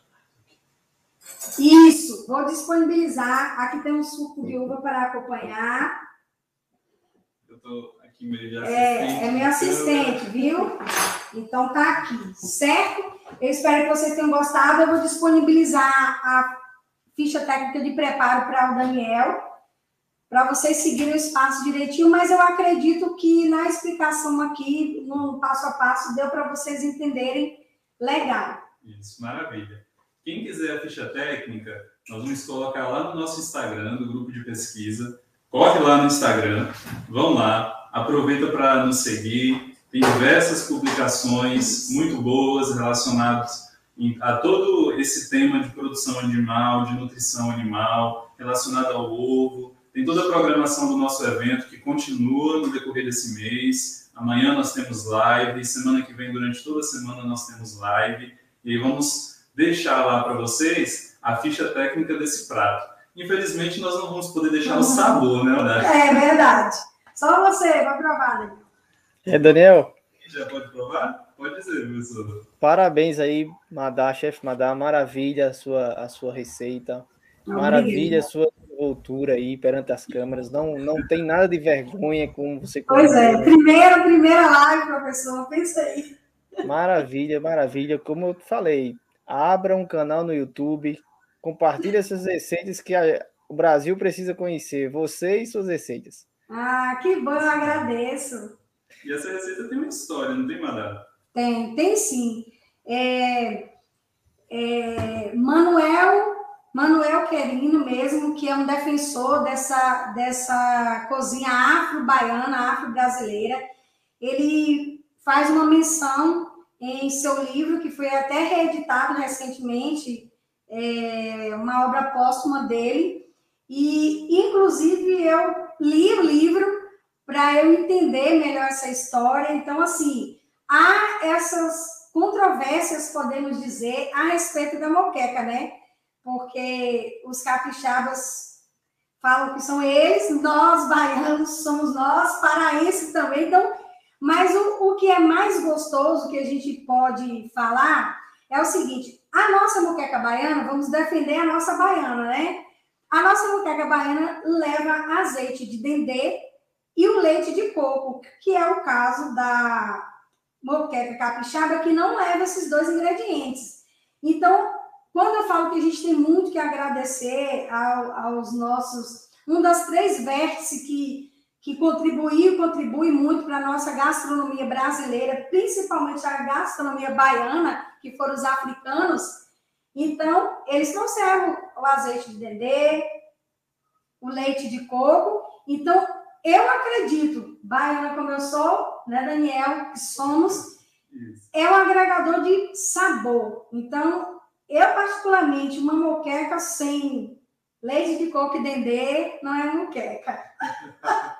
Isso, vou disponibilizar. Aqui tem um suco de uva para acompanhar. Eu estou aqui meio de assistente. É, é meu assistente, viu? Então tá aqui, certo? Eu espero que vocês tenham gostado. Eu vou disponibilizar a ficha técnica de preparo para o Daniel para vocês seguirem o espaço direitinho, mas eu acredito que na explicação aqui, no passo a passo, deu para vocês entenderem legal. Isso, maravilha. Quem quiser a ficha técnica, nós vamos colocar lá no nosso Instagram, do grupo de pesquisa. Corre lá no Instagram, vão lá, aproveita para nos seguir. Tem diversas publicações muito boas relacionadas a todo esse tema de produção animal, de nutrição animal, relacionado ao ovo, tem toda a programação do nosso evento que continua no decorrer desse mês. Amanhã nós temos live, semana que vem, durante toda a semana, nós temos live. E vamos deixar lá para vocês a ficha técnica desse prato. Infelizmente, nós não vamos poder deixar o sabor, né, Odete? É verdade. Só você, vai provar, Daniel. É, Daniel? Já pode provar? Pode dizer, professor. Parabéns aí, Madá, chefe Madá. Maravilha a sua, a sua receita. Maravilha a sua desenvoltura aí perante as câmeras. Não, não tem nada de vergonha como você. Pois é, primeira, primeira live, professor, pensa aí. Maravilha, maravilha. Como eu falei, abra um canal no YouTube, compartilhe essas receitas que a, o Brasil precisa conhecer. Você e suas receitas. Ah, que bom, eu agradeço. E essa receita tem uma história, não tem, Madá? Tem, tem sim. É, é, Manuel Manuel Querino mesmo, que é um defensor dessa, dessa cozinha afro-baiana, afro-brasileira, ele faz uma menção em seu livro, que foi até reeditado recentemente, é, uma obra póstuma dele, e inclusive eu li o livro para eu entender melhor essa história. Então, assim, há essas controvérsias, podemos dizer, a respeito da moqueca, né? porque os capixabas falam que são eles, nós baianos somos nós, paraense também. Então, mas o, o que é mais gostoso que a gente pode falar é o seguinte: a nossa moqueca baiana, vamos defender a nossa baiana, né? A nossa moqueca baiana leva azeite de dendê e o leite de coco, que é o caso da moqueca capixaba, que não leva esses dois ingredientes. Então, quando eu falo que a gente tem muito que agradecer ao, aos nossos. Um das três vértices que, que contribuiu, contribui muito para a nossa gastronomia brasileira, principalmente a gastronomia baiana, que foram os africanos. Então, eles trouxeram o azeite de dendê, o leite de coco. Então, eu acredito, baiana como eu sou, né, Daniel, que somos, é um agregador de sabor. Então, eu, particularmente, uma moqueca sem leite de coco e dendê não é moqueca. *laughs*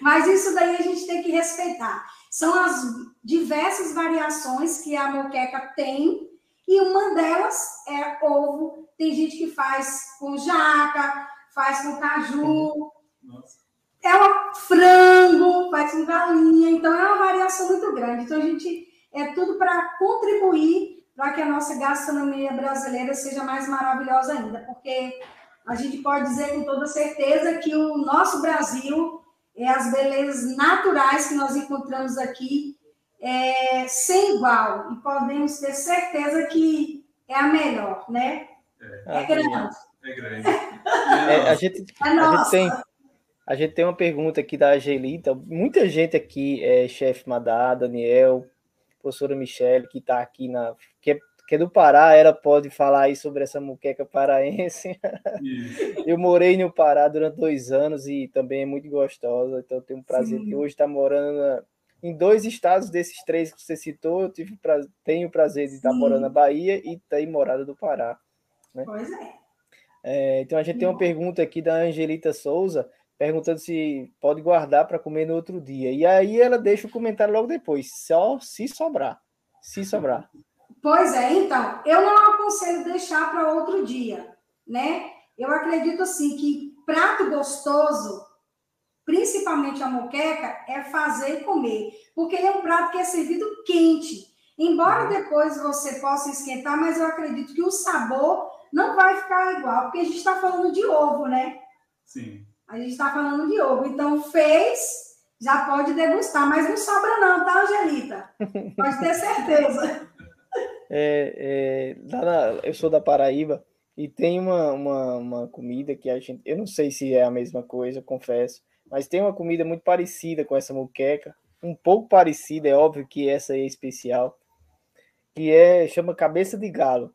Mas isso daí a gente tem que respeitar. São as diversas variações que a moqueca tem, e uma delas é ovo. Tem gente que faz com jaca, faz com caju, Nossa. é um frango, faz com galinha, então é uma variação muito grande. Então a gente é tudo para contribuir para que a nossa gastronomia brasileira seja mais maravilhosa ainda, porque a gente pode dizer com toda certeza que o nosso Brasil é as belezas naturais que nós encontramos aqui é, sem igual, e podemos ter certeza que é a melhor, né? É, é grande. É grande. É, a, gente, é a, gente tem, a gente tem uma pergunta aqui da Angelita. Muita gente aqui, é, chefe Madá, Daniel, professora Michele, que está aqui na. Que é, do Pará, ela pode falar aí sobre essa muqueca paraense. *laughs* eu morei no Pará durante dois anos e também é muito gostosa, então eu tenho um prazer Sim. de hoje estar morando na, em dois estados desses três que você citou. Eu tive pra, tenho o prazer de estar Sim. morando na Bahia e ter morado do Pará. Né? Pois é. é. Então a gente tem uma pergunta aqui da Angelita Souza perguntando se pode guardar para comer no outro dia. E aí ela deixa o comentário logo depois, só se sobrar. Se sobrar. Pois é, então, eu não aconselho deixar para outro dia, né? Eu acredito assim que prato gostoso, principalmente a moqueca, é fazer e comer, porque ele é um prato que é servido quente. Embora depois você possa esquentar, mas eu acredito que o sabor não vai ficar igual, porque a gente está falando de ovo, né? Sim. A gente está falando de ovo. Então, fez, já pode degustar, mas não sobra não, tá, Angelita? *laughs* Pode ter certeza. É, é, na, eu sou da Paraíba e tem uma, uma, uma, comida que a gente. Eu não sei se é a mesma coisa, confesso, mas tem uma comida muito parecida com essa moqueca, um pouco parecida, é óbvio que essa é especial, que é chama cabeça de galo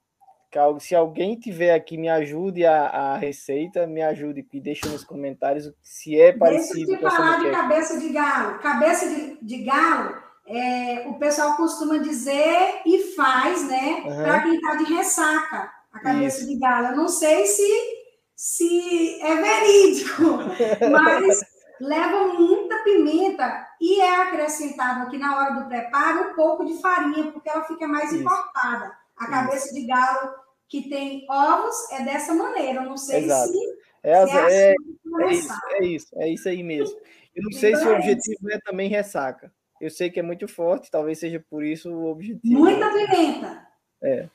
se alguém tiver aqui, me ajude a, a receita, me ajude e deixa nos comentários se é parecido Deixa eu te falar de cabeça de galo. Cabeça de, de galo, é, o pessoal costuma dizer e faz, né? Uhum. Para quem está de ressaca, a cabeça Isso. de galo. Eu não sei se, se é verídico, *laughs* mas leva muita pimenta e é acrescentado aqui na hora do preparo um pouco de farinha, porque ela fica mais Isso. encorpada. A cabeça Isso. de galo que tem ovos é dessa maneira. Eu não sei Exato. se. É, se é, é, é, isso, é isso, é isso aí mesmo. Eu não então, sei se o é objetivo é, também ressaca. Eu sei que é muito forte, talvez seja por isso o objetivo. Muita pimenta. É.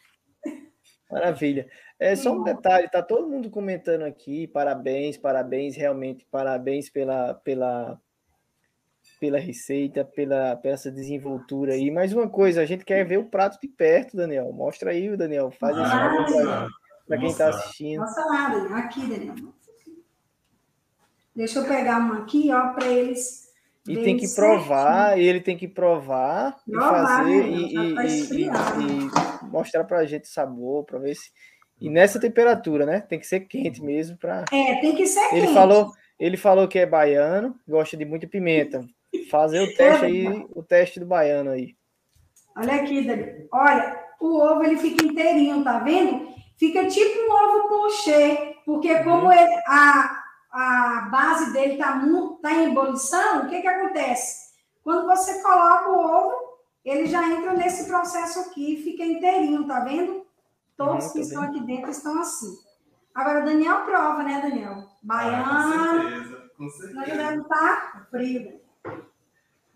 Maravilha. É só um detalhe, tá todo mundo comentando aqui, parabéns, parabéns, realmente parabéns pela, pela, pela receita, pela, pela essa desenvoltura aí. Mais uma coisa, a gente quer ver o prato de perto, Daniel. Mostra aí, Daniel. Faz ah, esse para quem está assistindo. Nossa lá, aqui, Daniel. Deixa eu pegar uma aqui, ó, para eles. E tem que provar, e ele tem que provar, provar e fazer né? e, e, e, e, mostrar para a gente o sabor, para ver se. E nessa temperatura, né? Tem que ser quente mesmo para. É, tem que ser ele quente. Falou, ele falou que é baiano, gosta de muita pimenta. Fazer o *laughs* teste aí, o teste do baiano aí. Olha aqui, Dani. Olha, o ovo ele fica inteirinho, tá vendo? Fica tipo um ovo pochê, porque uhum. como ele, a, a base dele tá, tá em ebulição, o que que acontece? Quando você coloca o ovo, ele já entra nesse processo aqui, fica inteirinho, tá vendo? Todos uhum, que estão aqui dentro estão assim. Agora, Daniel prova, né, Daniel? Baiano. Ah, com certeza, com certeza. deve estar tá frio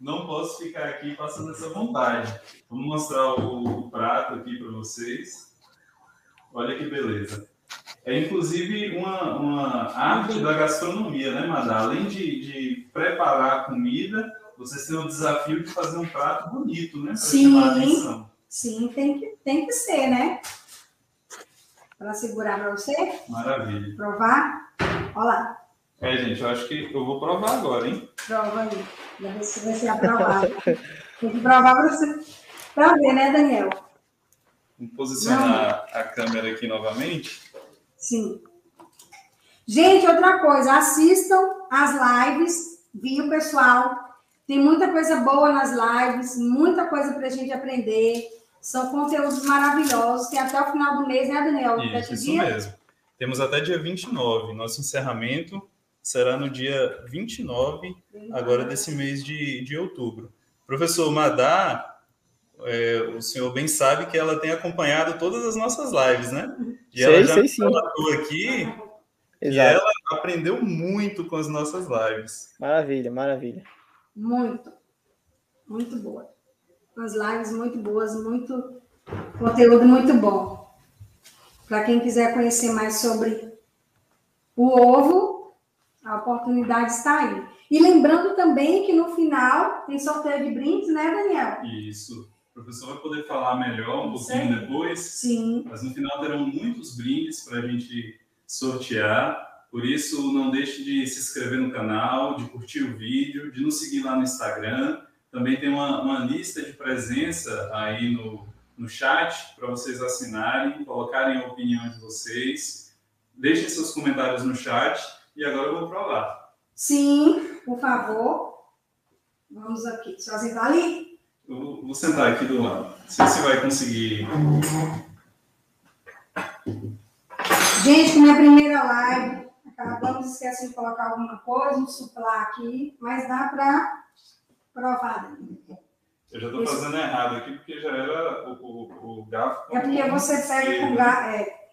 não posso ficar aqui passando essa vontade. Vamos mostrar o, o prato aqui para vocês. Olha que beleza. É inclusive uma, uma arte da gastronomia, né, Madá? Além de, de preparar a comida, vocês têm o desafio de fazer um prato bonito, né? Para chamar a atenção. Sim, tem que, tem que ser, né? para segurar para você? Maravilha. Provar? Olha lá. É, gente, eu acho que eu vou provar agora, hein? Prova aí. Ver se vai ser aprovado. Tem que provar para você. Para ver, né, Daniel? Vamos posicionar Não. a câmera aqui novamente. Sim. Gente, outra coisa, assistam as lives, viu, pessoal? Tem muita coisa boa nas lives, muita coisa para a gente aprender. São conteúdos maravilhosos. Tem até o final do mês, né, Daniel? Isso, isso mesmo. Temos até dia 29. Nosso encerramento será no dia 29, agora desse mês de, de outubro. Professor Madá, é, o senhor bem sabe que ela tem acompanhado todas as nossas lives, né? E sei, ela já sei, sim. aqui Exato. e ela aprendeu muito com as nossas lives. Maravilha, maravilha. Muito, muito boa. As lives muito boas, muito conteúdo muito bom. Para quem quiser conhecer mais sobre o ovo, a oportunidade está aí. E lembrando também que no final tem sorteio de brindes, né, Daniel? Isso. O professor vai poder falar melhor um pouquinho depois. Sim. Mas no final terão muitos brindes para a gente sortear. Por isso, não deixe de se inscrever no canal, de curtir o vídeo, de nos seguir lá no Instagram. Também tem uma, uma lista de presença aí no, no chat para vocês assinarem, colocarem a opinião de vocês. Deixem seus comentários no chat e agora eu vou provar. Sim, por favor. Vamos aqui. Só sentar ali? Eu vou sentar aqui do lado. Não sei se vai conseguir. Gente, minha primeira live. Acabamos de esquecer de colocar alguma coisa, um suplá aqui, mas dá para provar. Eu já estou fazendo errado aqui, porque já era o, o, o garfo. É porque você pega com o garfo. É.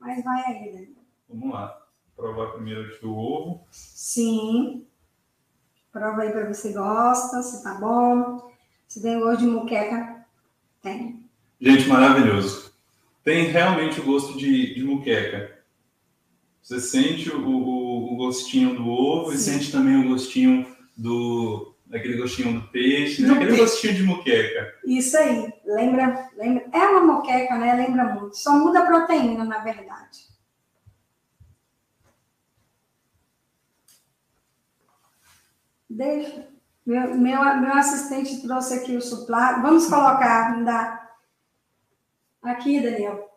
Mas vai aí, né? Vamos lá provar primeiro aqui o ovo. Sim. Prova aí para ver se gosta, se tá bom. Se tem gosto de muqueca, tem. Gente, maravilhoso. Tem realmente o gosto de, de muqueca. Você sente o, o, o gostinho do ovo Sim. e sente também o gostinho do aquele gostinho do peixe, né? aquele peixe. gostinho de muqueca. Isso aí, lembra, lembra, é uma muqueca, né? Lembra muito. Só muda a proteína, na verdade. Deixa. Meu, meu, meu assistente trouxe aqui o suplá. Vamos colocar ainda. Aqui, Daniel.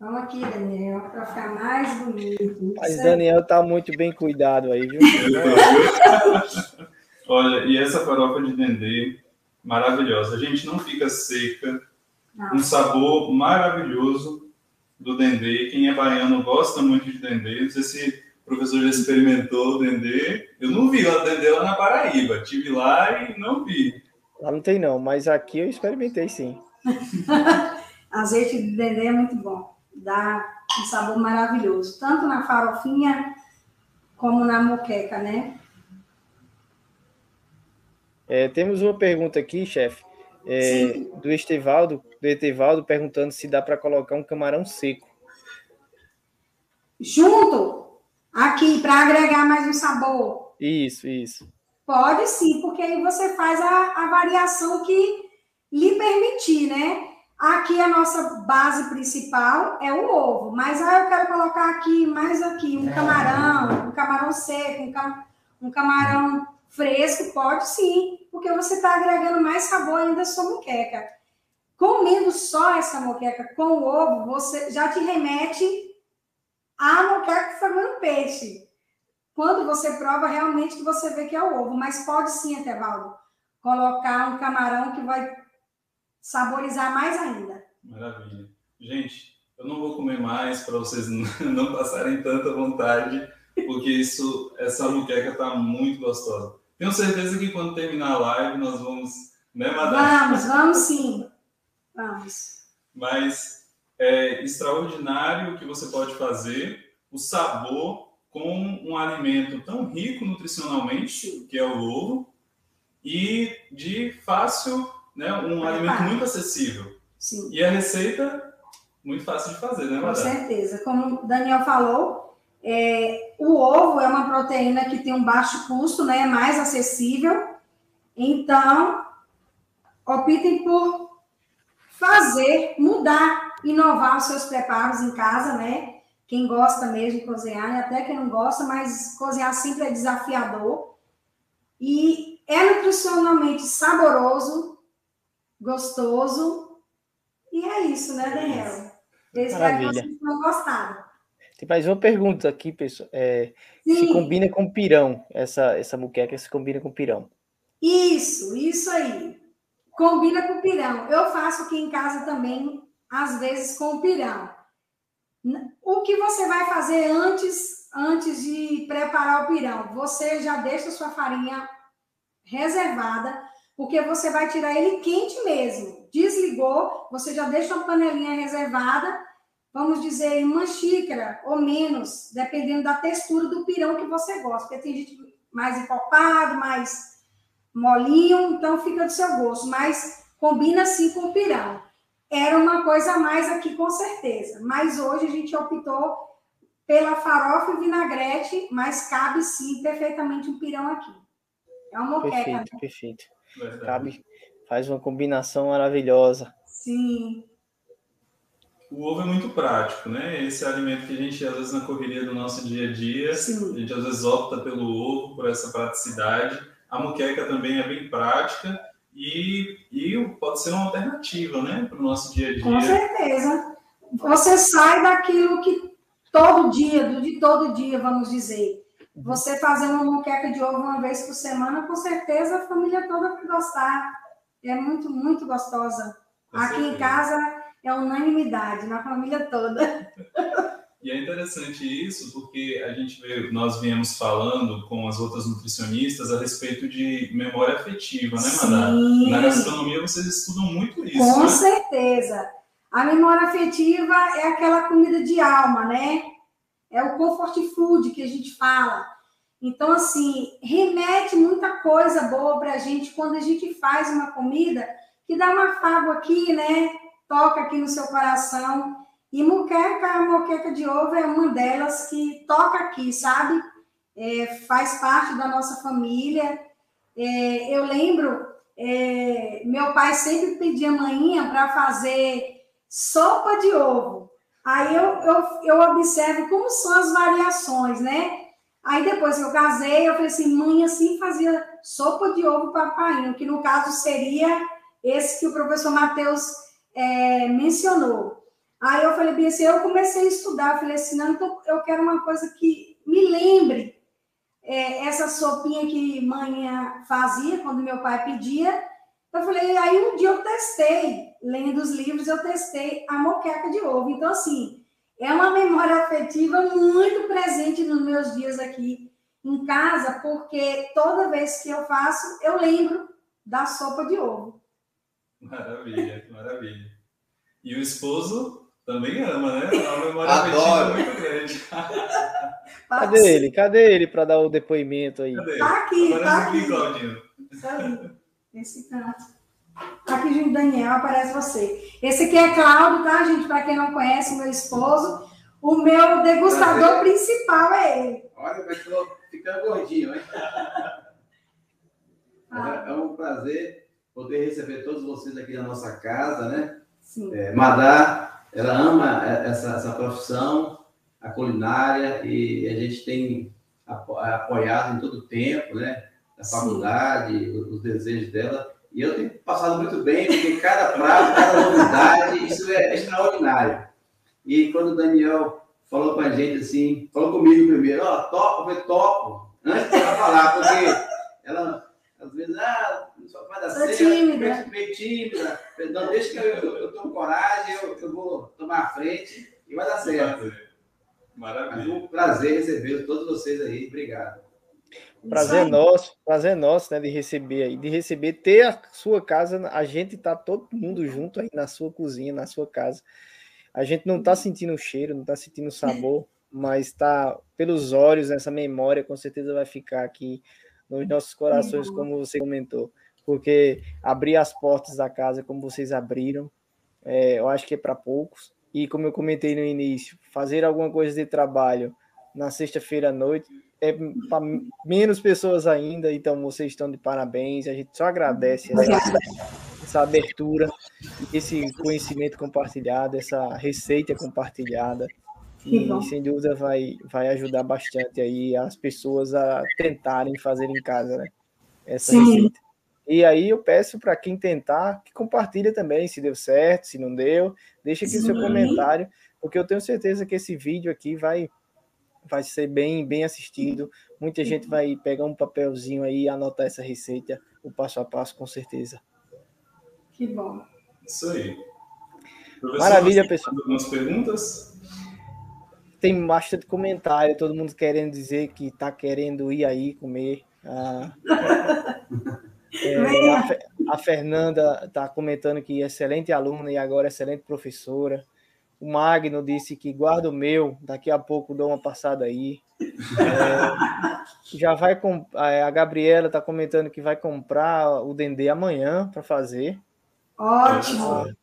Vamos aqui, Daniel, para ficar mais bonito. Mas certo? Daniel tá muito bem cuidado aí, viu? *laughs* Olha, e essa farofa de dendê, maravilhosa. A gente não fica seca. Não. Um sabor maravilhoso do dendê. Quem é baiano gosta muito de dendê. Não sei se o professor já experimentou o dendê. Eu não vi o dendê lá na Paraíba. Tive lá e não vi. Lá não tem não, mas aqui eu experimentei sim. *laughs* Azeite de dendê é muito bom. Dá um sabor maravilhoso. Tanto na farofinha como na moqueca, né? É, temos uma pergunta aqui, chefe, é, do Estevaldo, do Etevaldo, perguntando se dá para colocar um camarão seco. Junto? Aqui, para agregar mais um sabor. Isso, isso. Pode sim, porque aí você faz a, a variação que lhe permitir, né? Aqui a nossa base principal é o ovo, mas aí eu quero colocar aqui, mais aqui, um camarão, um camarão seco, um, cam um camarão fresco, pode sim, porque você está agregando mais sabor ainda à sua moqueca. Comendo só essa moqueca com o ovo, você já te remete ah, não quero que peixe. Quando você prova, realmente que você vê que é o ovo. Mas pode sim, Etevaldo, colocar um camarão que vai saborizar mais ainda. Maravilha. Gente, eu não vou comer mais para vocês *laughs* não passarem tanta vontade, porque isso, essa muqueca está muito gostosa. Tenho certeza que quando terminar a live nós vamos, né? Vamos, vamos sim. Vamos. Mas é extraordinário que você pode fazer o sabor com um alimento tão rico nutricionalmente, que é o ovo, e de fácil, né, um alimento muito acessível. Sim. E a receita muito fácil de fazer, né, Com certeza. Como o Daniel falou, é, o ovo é uma proteína que tem um baixo custo, né, é mais acessível. Então, optem por fazer, mudar inovar os seus preparos em casa, né? Quem gosta mesmo de cozinhar, e até quem não gosta, mas cozinhar sempre é desafiador. E é nutricionalmente saboroso, gostoso. E é isso, né, Daniel? Eu espero que vocês tenham gostado. Tem mais uma pergunta aqui, pessoal. É, se combina com pirão, essa, essa muqueca se combina com pirão. Isso, isso aí. Combina com pirão. Eu faço aqui em casa também, às vezes, com pirão. O que você vai fazer antes, antes de preparar o pirão? Você já deixa sua farinha reservada, porque você vai tirar ele quente mesmo. Desligou, você já deixa uma panelinha reservada vamos dizer, uma xícara ou menos, dependendo da textura do pirão que você gosta. Porque tem gente mais encorpado, mais molinho, então fica do seu gosto. Mas combina sim com o pirão. Era uma coisa a mais aqui, com certeza. Mas hoje a gente optou pela farofa e vinagrete, mas cabe sim perfeitamente um pirão aqui. É uma moqueca. Perfeito, né? perfeito. Cabe, faz uma combinação maravilhosa. Sim. O ovo é muito prático, né? Esse é alimento que a gente, às vezes, na correria do nosso dia a dia, Sim. a gente às vezes opta pelo ovo, por essa praticidade. A muqueca também é bem prática e, e pode ser uma alternativa, né, para o nosso dia a dia. Com certeza. Você sai daquilo que todo dia, de todo dia, vamos dizer. Você fazer uma muqueca de ovo uma vez por semana, com certeza a família toda vai gostar. É muito, muito gostosa. Com Aqui certeza. em casa é unanimidade na família toda. *laughs* E é interessante isso porque a gente veio, nós viemos falando com as outras nutricionistas a respeito de memória afetiva, né, Madá? Na gastronomia vocês estudam muito isso. Com né? certeza. A memória afetiva é aquela comida de alma, né? É o comfort food que a gente fala. Então, assim, remete muita coisa boa para a gente quando a gente faz uma comida que dá uma fábula aqui, né? toca aqui no seu coração. E muqueca, a moqueca de ovo é uma delas que toca aqui, sabe? É, faz parte da nossa família. É, eu lembro, é, meu pai sempre pedia manhã para fazer sopa de ovo. Aí eu, eu, eu observo como são as variações, né? Aí depois que eu casei, eu falei assim, mãe assim fazia sopa de ovo papai, que no caso seria esse que o professor Matheus é, mencionou. Aí eu falei bem assim, eu comecei a estudar, falei assim, não, então eu quero uma coisa que me lembre é, essa sopinha que mãe fazia quando meu pai pedia. Eu falei, aí um dia eu testei, lendo os livros, eu testei a moqueca de ovo. Então, assim, é uma memória afetiva muito presente nos meus dias aqui em casa, porque toda vez que eu faço, eu lembro da sopa de ovo. Maravilha, maravilha. E o esposo também ama, né? É uma memória Adoro. muito grande. *laughs* Cadê ele? Cadê ele para dar o depoimento aí? Cadê? Tá aqui, Aparece tá aqui, Claudinho. Isso aí, esse canto. Aqui, gente, Daniel, aparece você. Esse aqui é Cláudio, tá, gente? Para quem não conhece, meu esposo. O meu degustador Prazer. principal é ele. Olha, eu estou ficando gordinho, hein? Ah. É um prazer poder receber todos vocês aqui na nossa casa, né? Sim. É, Madá, ela ama essa, essa profissão, a culinária, e a gente tem apoiado em todo o tempo, né? A faculdade, os, os desejos dela. E eu tenho passado muito bem, porque cada prazo, cada novidade, isso é extraordinário. E quando o Daniel falou com a gente assim, falou comigo primeiro, ó, oh, topo, eu falei, topo, antes de ela falar, porque ela, às vezes, ah, só vai dar certo, tímida. meio tímida. Não, deixa que eu, eu, eu tenho coragem, eu, eu vou tomar a frente e vai dar certo. Maravilha. um prazer receber todos vocês aí. Obrigado. Prazer nosso, prazer nosso, né, de receber aí, de receber, ter a sua casa, a gente tá todo mundo junto aí na sua cozinha, na sua casa. A gente não tá sentindo o cheiro, não tá sentindo o sabor, mas tá pelos olhos, essa memória com certeza vai ficar aqui nos nossos corações, como você comentou porque abrir as portas da casa como vocês abriram, é, eu acho que é para poucos. E como eu comentei no início, fazer alguma coisa de trabalho na sexta-feira à noite é para menos pessoas ainda, então vocês estão de parabéns, a gente só agradece essa, essa abertura, esse conhecimento compartilhado, essa receita compartilhada. E sem dúvida vai, vai ajudar bastante aí as pessoas a tentarem fazer em casa, né? Essa Sim. receita. E aí eu peço para quem tentar que compartilhe também, se deu certo, se não deu, deixa aqui o seu comentário, porque eu tenho certeza que esse vídeo aqui vai vai ser bem bem assistido. Muita gente vai pegar um papelzinho aí e anotar essa receita, o passo a passo, com certeza. Que bom. Isso aí. Professor, Maravilha, pessoal. Algumas perguntas? Tem bastante comentário, todo mundo querendo dizer que está querendo ir aí comer. Ah, *laughs* é, a, a, Fernanda está comentando que excelente aluna e agora excelente professora. O Magno disse que guarda o meu, daqui a pouco dou uma passada aí. É, já vai com a Gabriela está comentando que vai comprar o Dendê amanhã para fazer. Ótimo.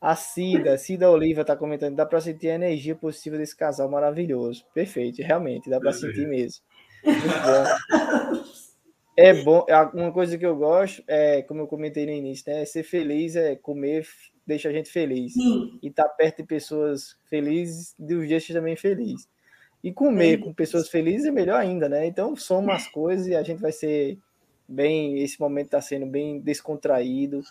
A Cida, a Cida Oliva está comentando, dá para sentir a energia positiva desse casal maravilhoso. Perfeito, realmente, dá para sentir mesmo. Muito *laughs* bom. É bom, é uma coisa que eu gosto, é, como eu comentei no início, né? É ser feliz, é comer, deixa a gente feliz. Sim. E estar tá perto de pessoas felizes, dos dias também feliz. E comer com pessoas felizes é melhor ainda, né? Então soma as coisas e a gente vai ser bem. Esse momento está sendo bem descontraído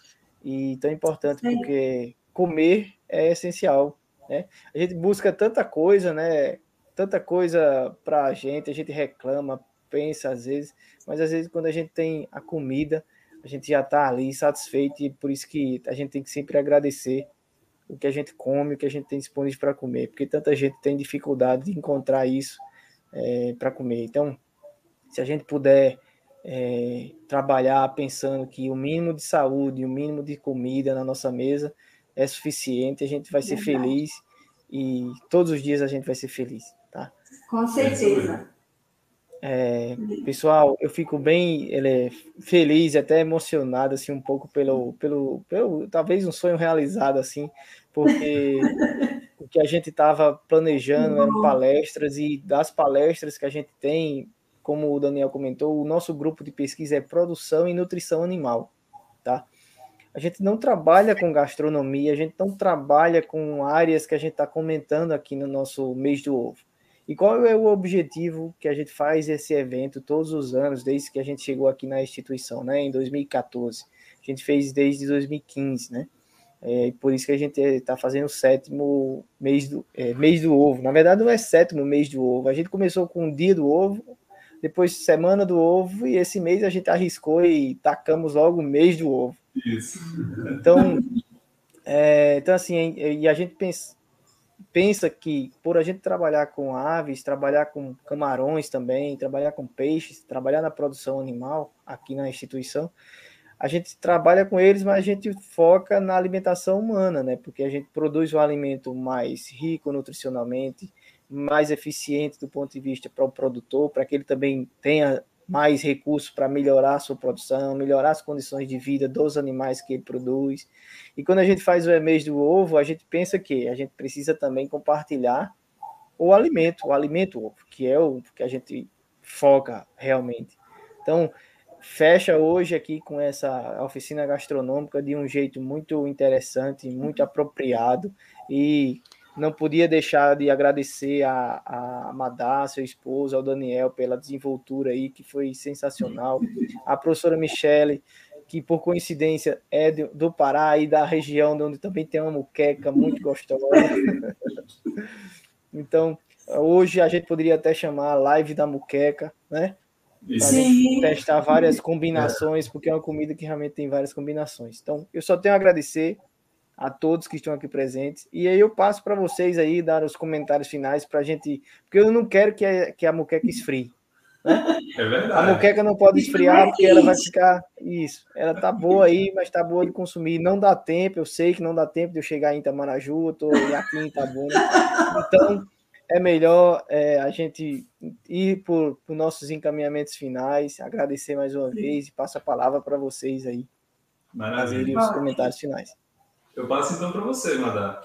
e tão importante Sim. porque comer é essencial, né? A gente busca tanta coisa, né? Tanta coisa para a gente, a gente reclama, pensa às vezes, mas às vezes quando a gente tem a comida, a gente já está ali satisfeito e por isso que a gente tem que sempre agradecer o que a gente come, o que a gente tem disponível para comer, porque tanta gente tem dificuldade de encontrar isso é, para comer. Então, se a gente puder é, trabalhar pensando que o mínimo de saúde, o mínimo de comida na nossa mesa é suficiente, a gente vai ser Verdade. feliz e todos os dias a gente vai ser feliz, tá? Com certeza. É, pessoal, eu fico bem ele, feliz, até emocionado assim um pouco pelo, pelo, pelo talvez um sonho realizado assim, porque o que a gente estava planejando eram palestras e das palestras que a gente tem, como o Daniel comentou, o nosso grupo de pesquisa é produção e nutrição animal, tá? A gente não trabalha com gastronomia, a gente não trabalha com áreas que a gente está comentando aqui no nosso mês do ovo. E qual é o objetivo que a gente faz esse evento todos os anos, desde que a gente chegou aqui na instituição, né, em 2014? A gente fez desde 2015, né? É, por isso que a gente está fazendo o sétimo mês do, é, mês do ovo. Na verdade, não é sétimo mês do ovo. A gente começou com o dia do ovo, depois semana do ovo, e esse mês a gente arriscou e tacamos logo o mês do ovo. Isso. Então, é, então assim, e a gente pensa, pensa que por a gente trabalhar com aves, trabalhar com camarões também, trabalhar com peixes, trabalhar na produção animal aqui na instituição, a gente trabalha com eles, mas a gente foca na alimentação humana, né? Porque a gente produz um alimento mais rico nutricionalmente, mais eficiente do ponto de vista para o produtor, para que ele também tenha mais recursos para melhorar a sua produção, melhorar as condições de vida dos animais que ele produz. E quando a gente faz o mês do ovo, a gente pensa que a gente precisa também compartilhar o alimento, o alimento ovo, que é o que a gente foca realmente. Então, fecha hoje aqui com essa oficina gastronômica de um jeito muito interessante, muito apropriado e não podia deixar de agradecer a, a Madá, seu esposo, ao Daniel, pela desenvoltura aí, que foi sensacional. A professora Michele, que por coincidência é do Pará e da região onde também tem uma muqueca muito gostosa. *laughs* então, hoje a gente poderia até chamar a live da muqueca, né? Testar várias combinações, porque é uma comida que realmente tem várias combinações. Então, eu só tenho a agradecer a todos que estão aqui presentes. E aí eu passo para vocês aí dar os comentários finais para a gente, porque eu não quero que a, que a muqueca esfrie. Né? É verdade. A muqueca não pode esfriar porque ela vai ficar isso. Ela tá boa aí, mas tá boa de consumir. Não dá tempo, eu sei que não dá tempo de eu chegar em Itamaraju, eu tô aqui em Itabuna. Então é melhor é, a gente ir por, por nossos encaminhamentos finais, agradecer mais uma vez e passo a palavra para vocês aí. Maravilha. os comentários finais. Eu passo então para você, Madá.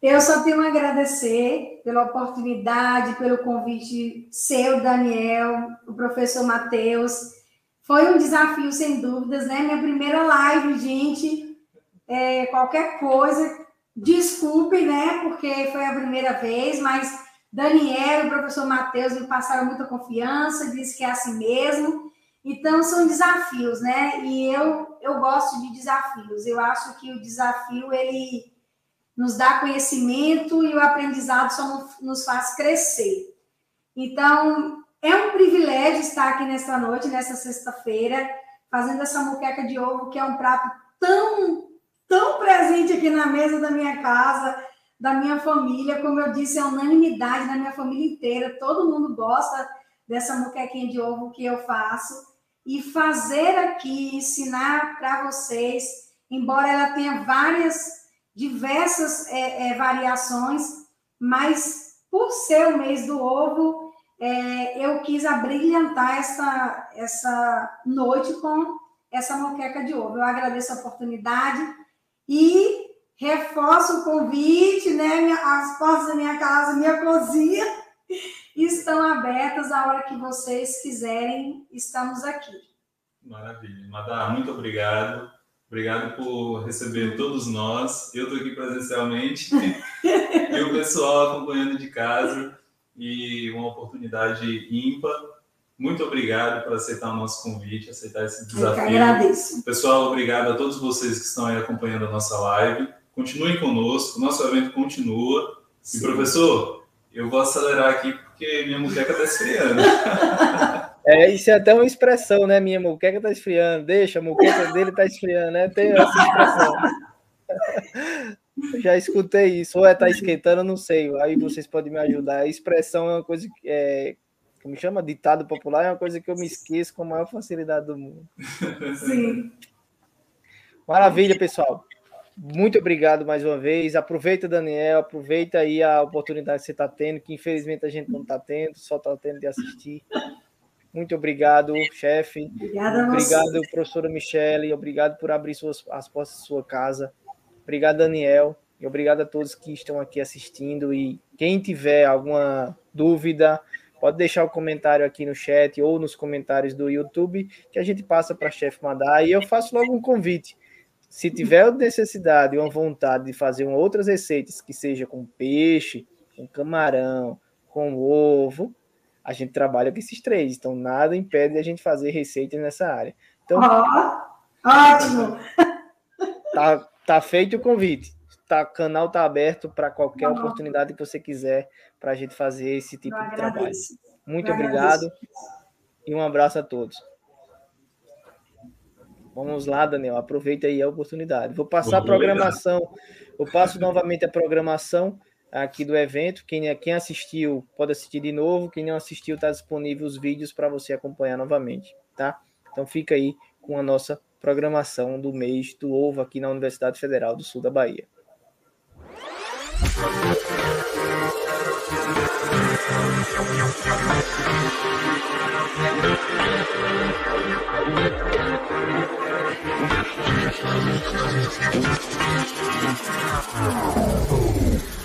Eu só tenho a agradecer pela oportunidade, pelo convite seu, Daniel, o professor Matheus. Foi um desafio, sem dúvidas, né? Minha primeira live, gente. É, qualquer coisa, desculpe, né? Porque foi a primeira vez, mas Daniel e o professor Matheus me passaram muita confiança, disse que é assim mesmo. Então, são desafios, né? E eu, eu gosto de desafios. Eu acho que o desafio, ele nos dá conhecimento e o aprendizado só nos faz crescer. Então, é um privilégio estar aqui nesta noite, nessa sexta-feira, fazendo essa moqueca de ovo, que é um prato tão, tão presente aqui na mesa da minha casa, da minha família. Como eu disse, é unanimidade na minha família inteira. Todo mundo gosta dessa moquequinha de ovo que eu faço. E fazer aqui, ensinar para vocês, embora ela tenha várias diversas é, é, variações, mas por ser o mês do ovo, é, eu quis abrilhantar essa, essa noite com essa moqueca de ovo. Eu agradeço a oportunidade e reforço o convite, né? As portas da minha casa, minha cozinha estão abertas a hora que vocês quiserem, estamos aqui. Maravilha. Madá, muito obrigado. Obrigado por receber todos nós. Eu estou aqui presencialmente *laughs* e o pessoal acompanhando de casa e uma oportunidade ímpar. Muito obrigado por aceitar o nosso convite, aceitar esse desafio. Eu que agradeço. Pessoal, obrigado a todos vocês que estão aí acompanhando a nossa live. Continuem conosco, o nosso evento continua. Sim. E, professor, eu vou acelerar aqui porque minha muqueca está esfriando. *laughs* É, isso é até uma expressão, né? Minha moqueca tá esfriando, deixa, a moqueca dele tá esfriando, né? Tem essa expressão. *laughs* já escutei isso, ou é tá esquentando, não sei. Aí vocês podem me ajudar. A expressão é uma coisa que é, como chama? Ditado popular é uma coisa que eu me esqueço com a maior facilidade do mundo. Sim. Maravilha, pessoal. Muito obrigado mais uma vez. Aproveita, Daniel, aproveita aí a oportunidade que você está tendo, que infelizmente a gente não está tendo, só está tendo de assistir. Muito obrigado, chefe. Obrigada Obrigado, professora Michele. Obrigado por abrir suas, as portas da sua casa. Obrigado, Daniel. E obrigado a todos que estão aqui assistindo. E quem tiver alguma dúvida, pode deixar o um comentário aqui no chat ou nos comentários do YouTube, que a gente passa para a chefe Madá. E eu faço logo um convite. Se tiver necessidade ou vontade de fazer outras receitas, que seja com peixe, com camarão, com ovo, a gente trabalha com esses três, então nada impede a gente fazer receitas nessa área. Então, oh, ótimo! Tá, tá feito o convite. Tá, o canal tá aberto para qualquer oh. oportunidade que você quiser para a gente fazer esse tipo Eu de agradeço. trabalho. Muito Eu obrigado agradeço. e um abraço a todos. Vamos lá, Daniel, aproveita aí a oportunidade. Vou passar a programação. Eu passo novamente a programação aqui do evento. Quem, quem assistiu pode assistir de novo. Quem não assistiu, está disponível os vídeos para você acompanhar novamente, tá? Então fica aí com a nossa programação do mês do ovo aqui na Universidade Federal do Sul da Bahia. Oh.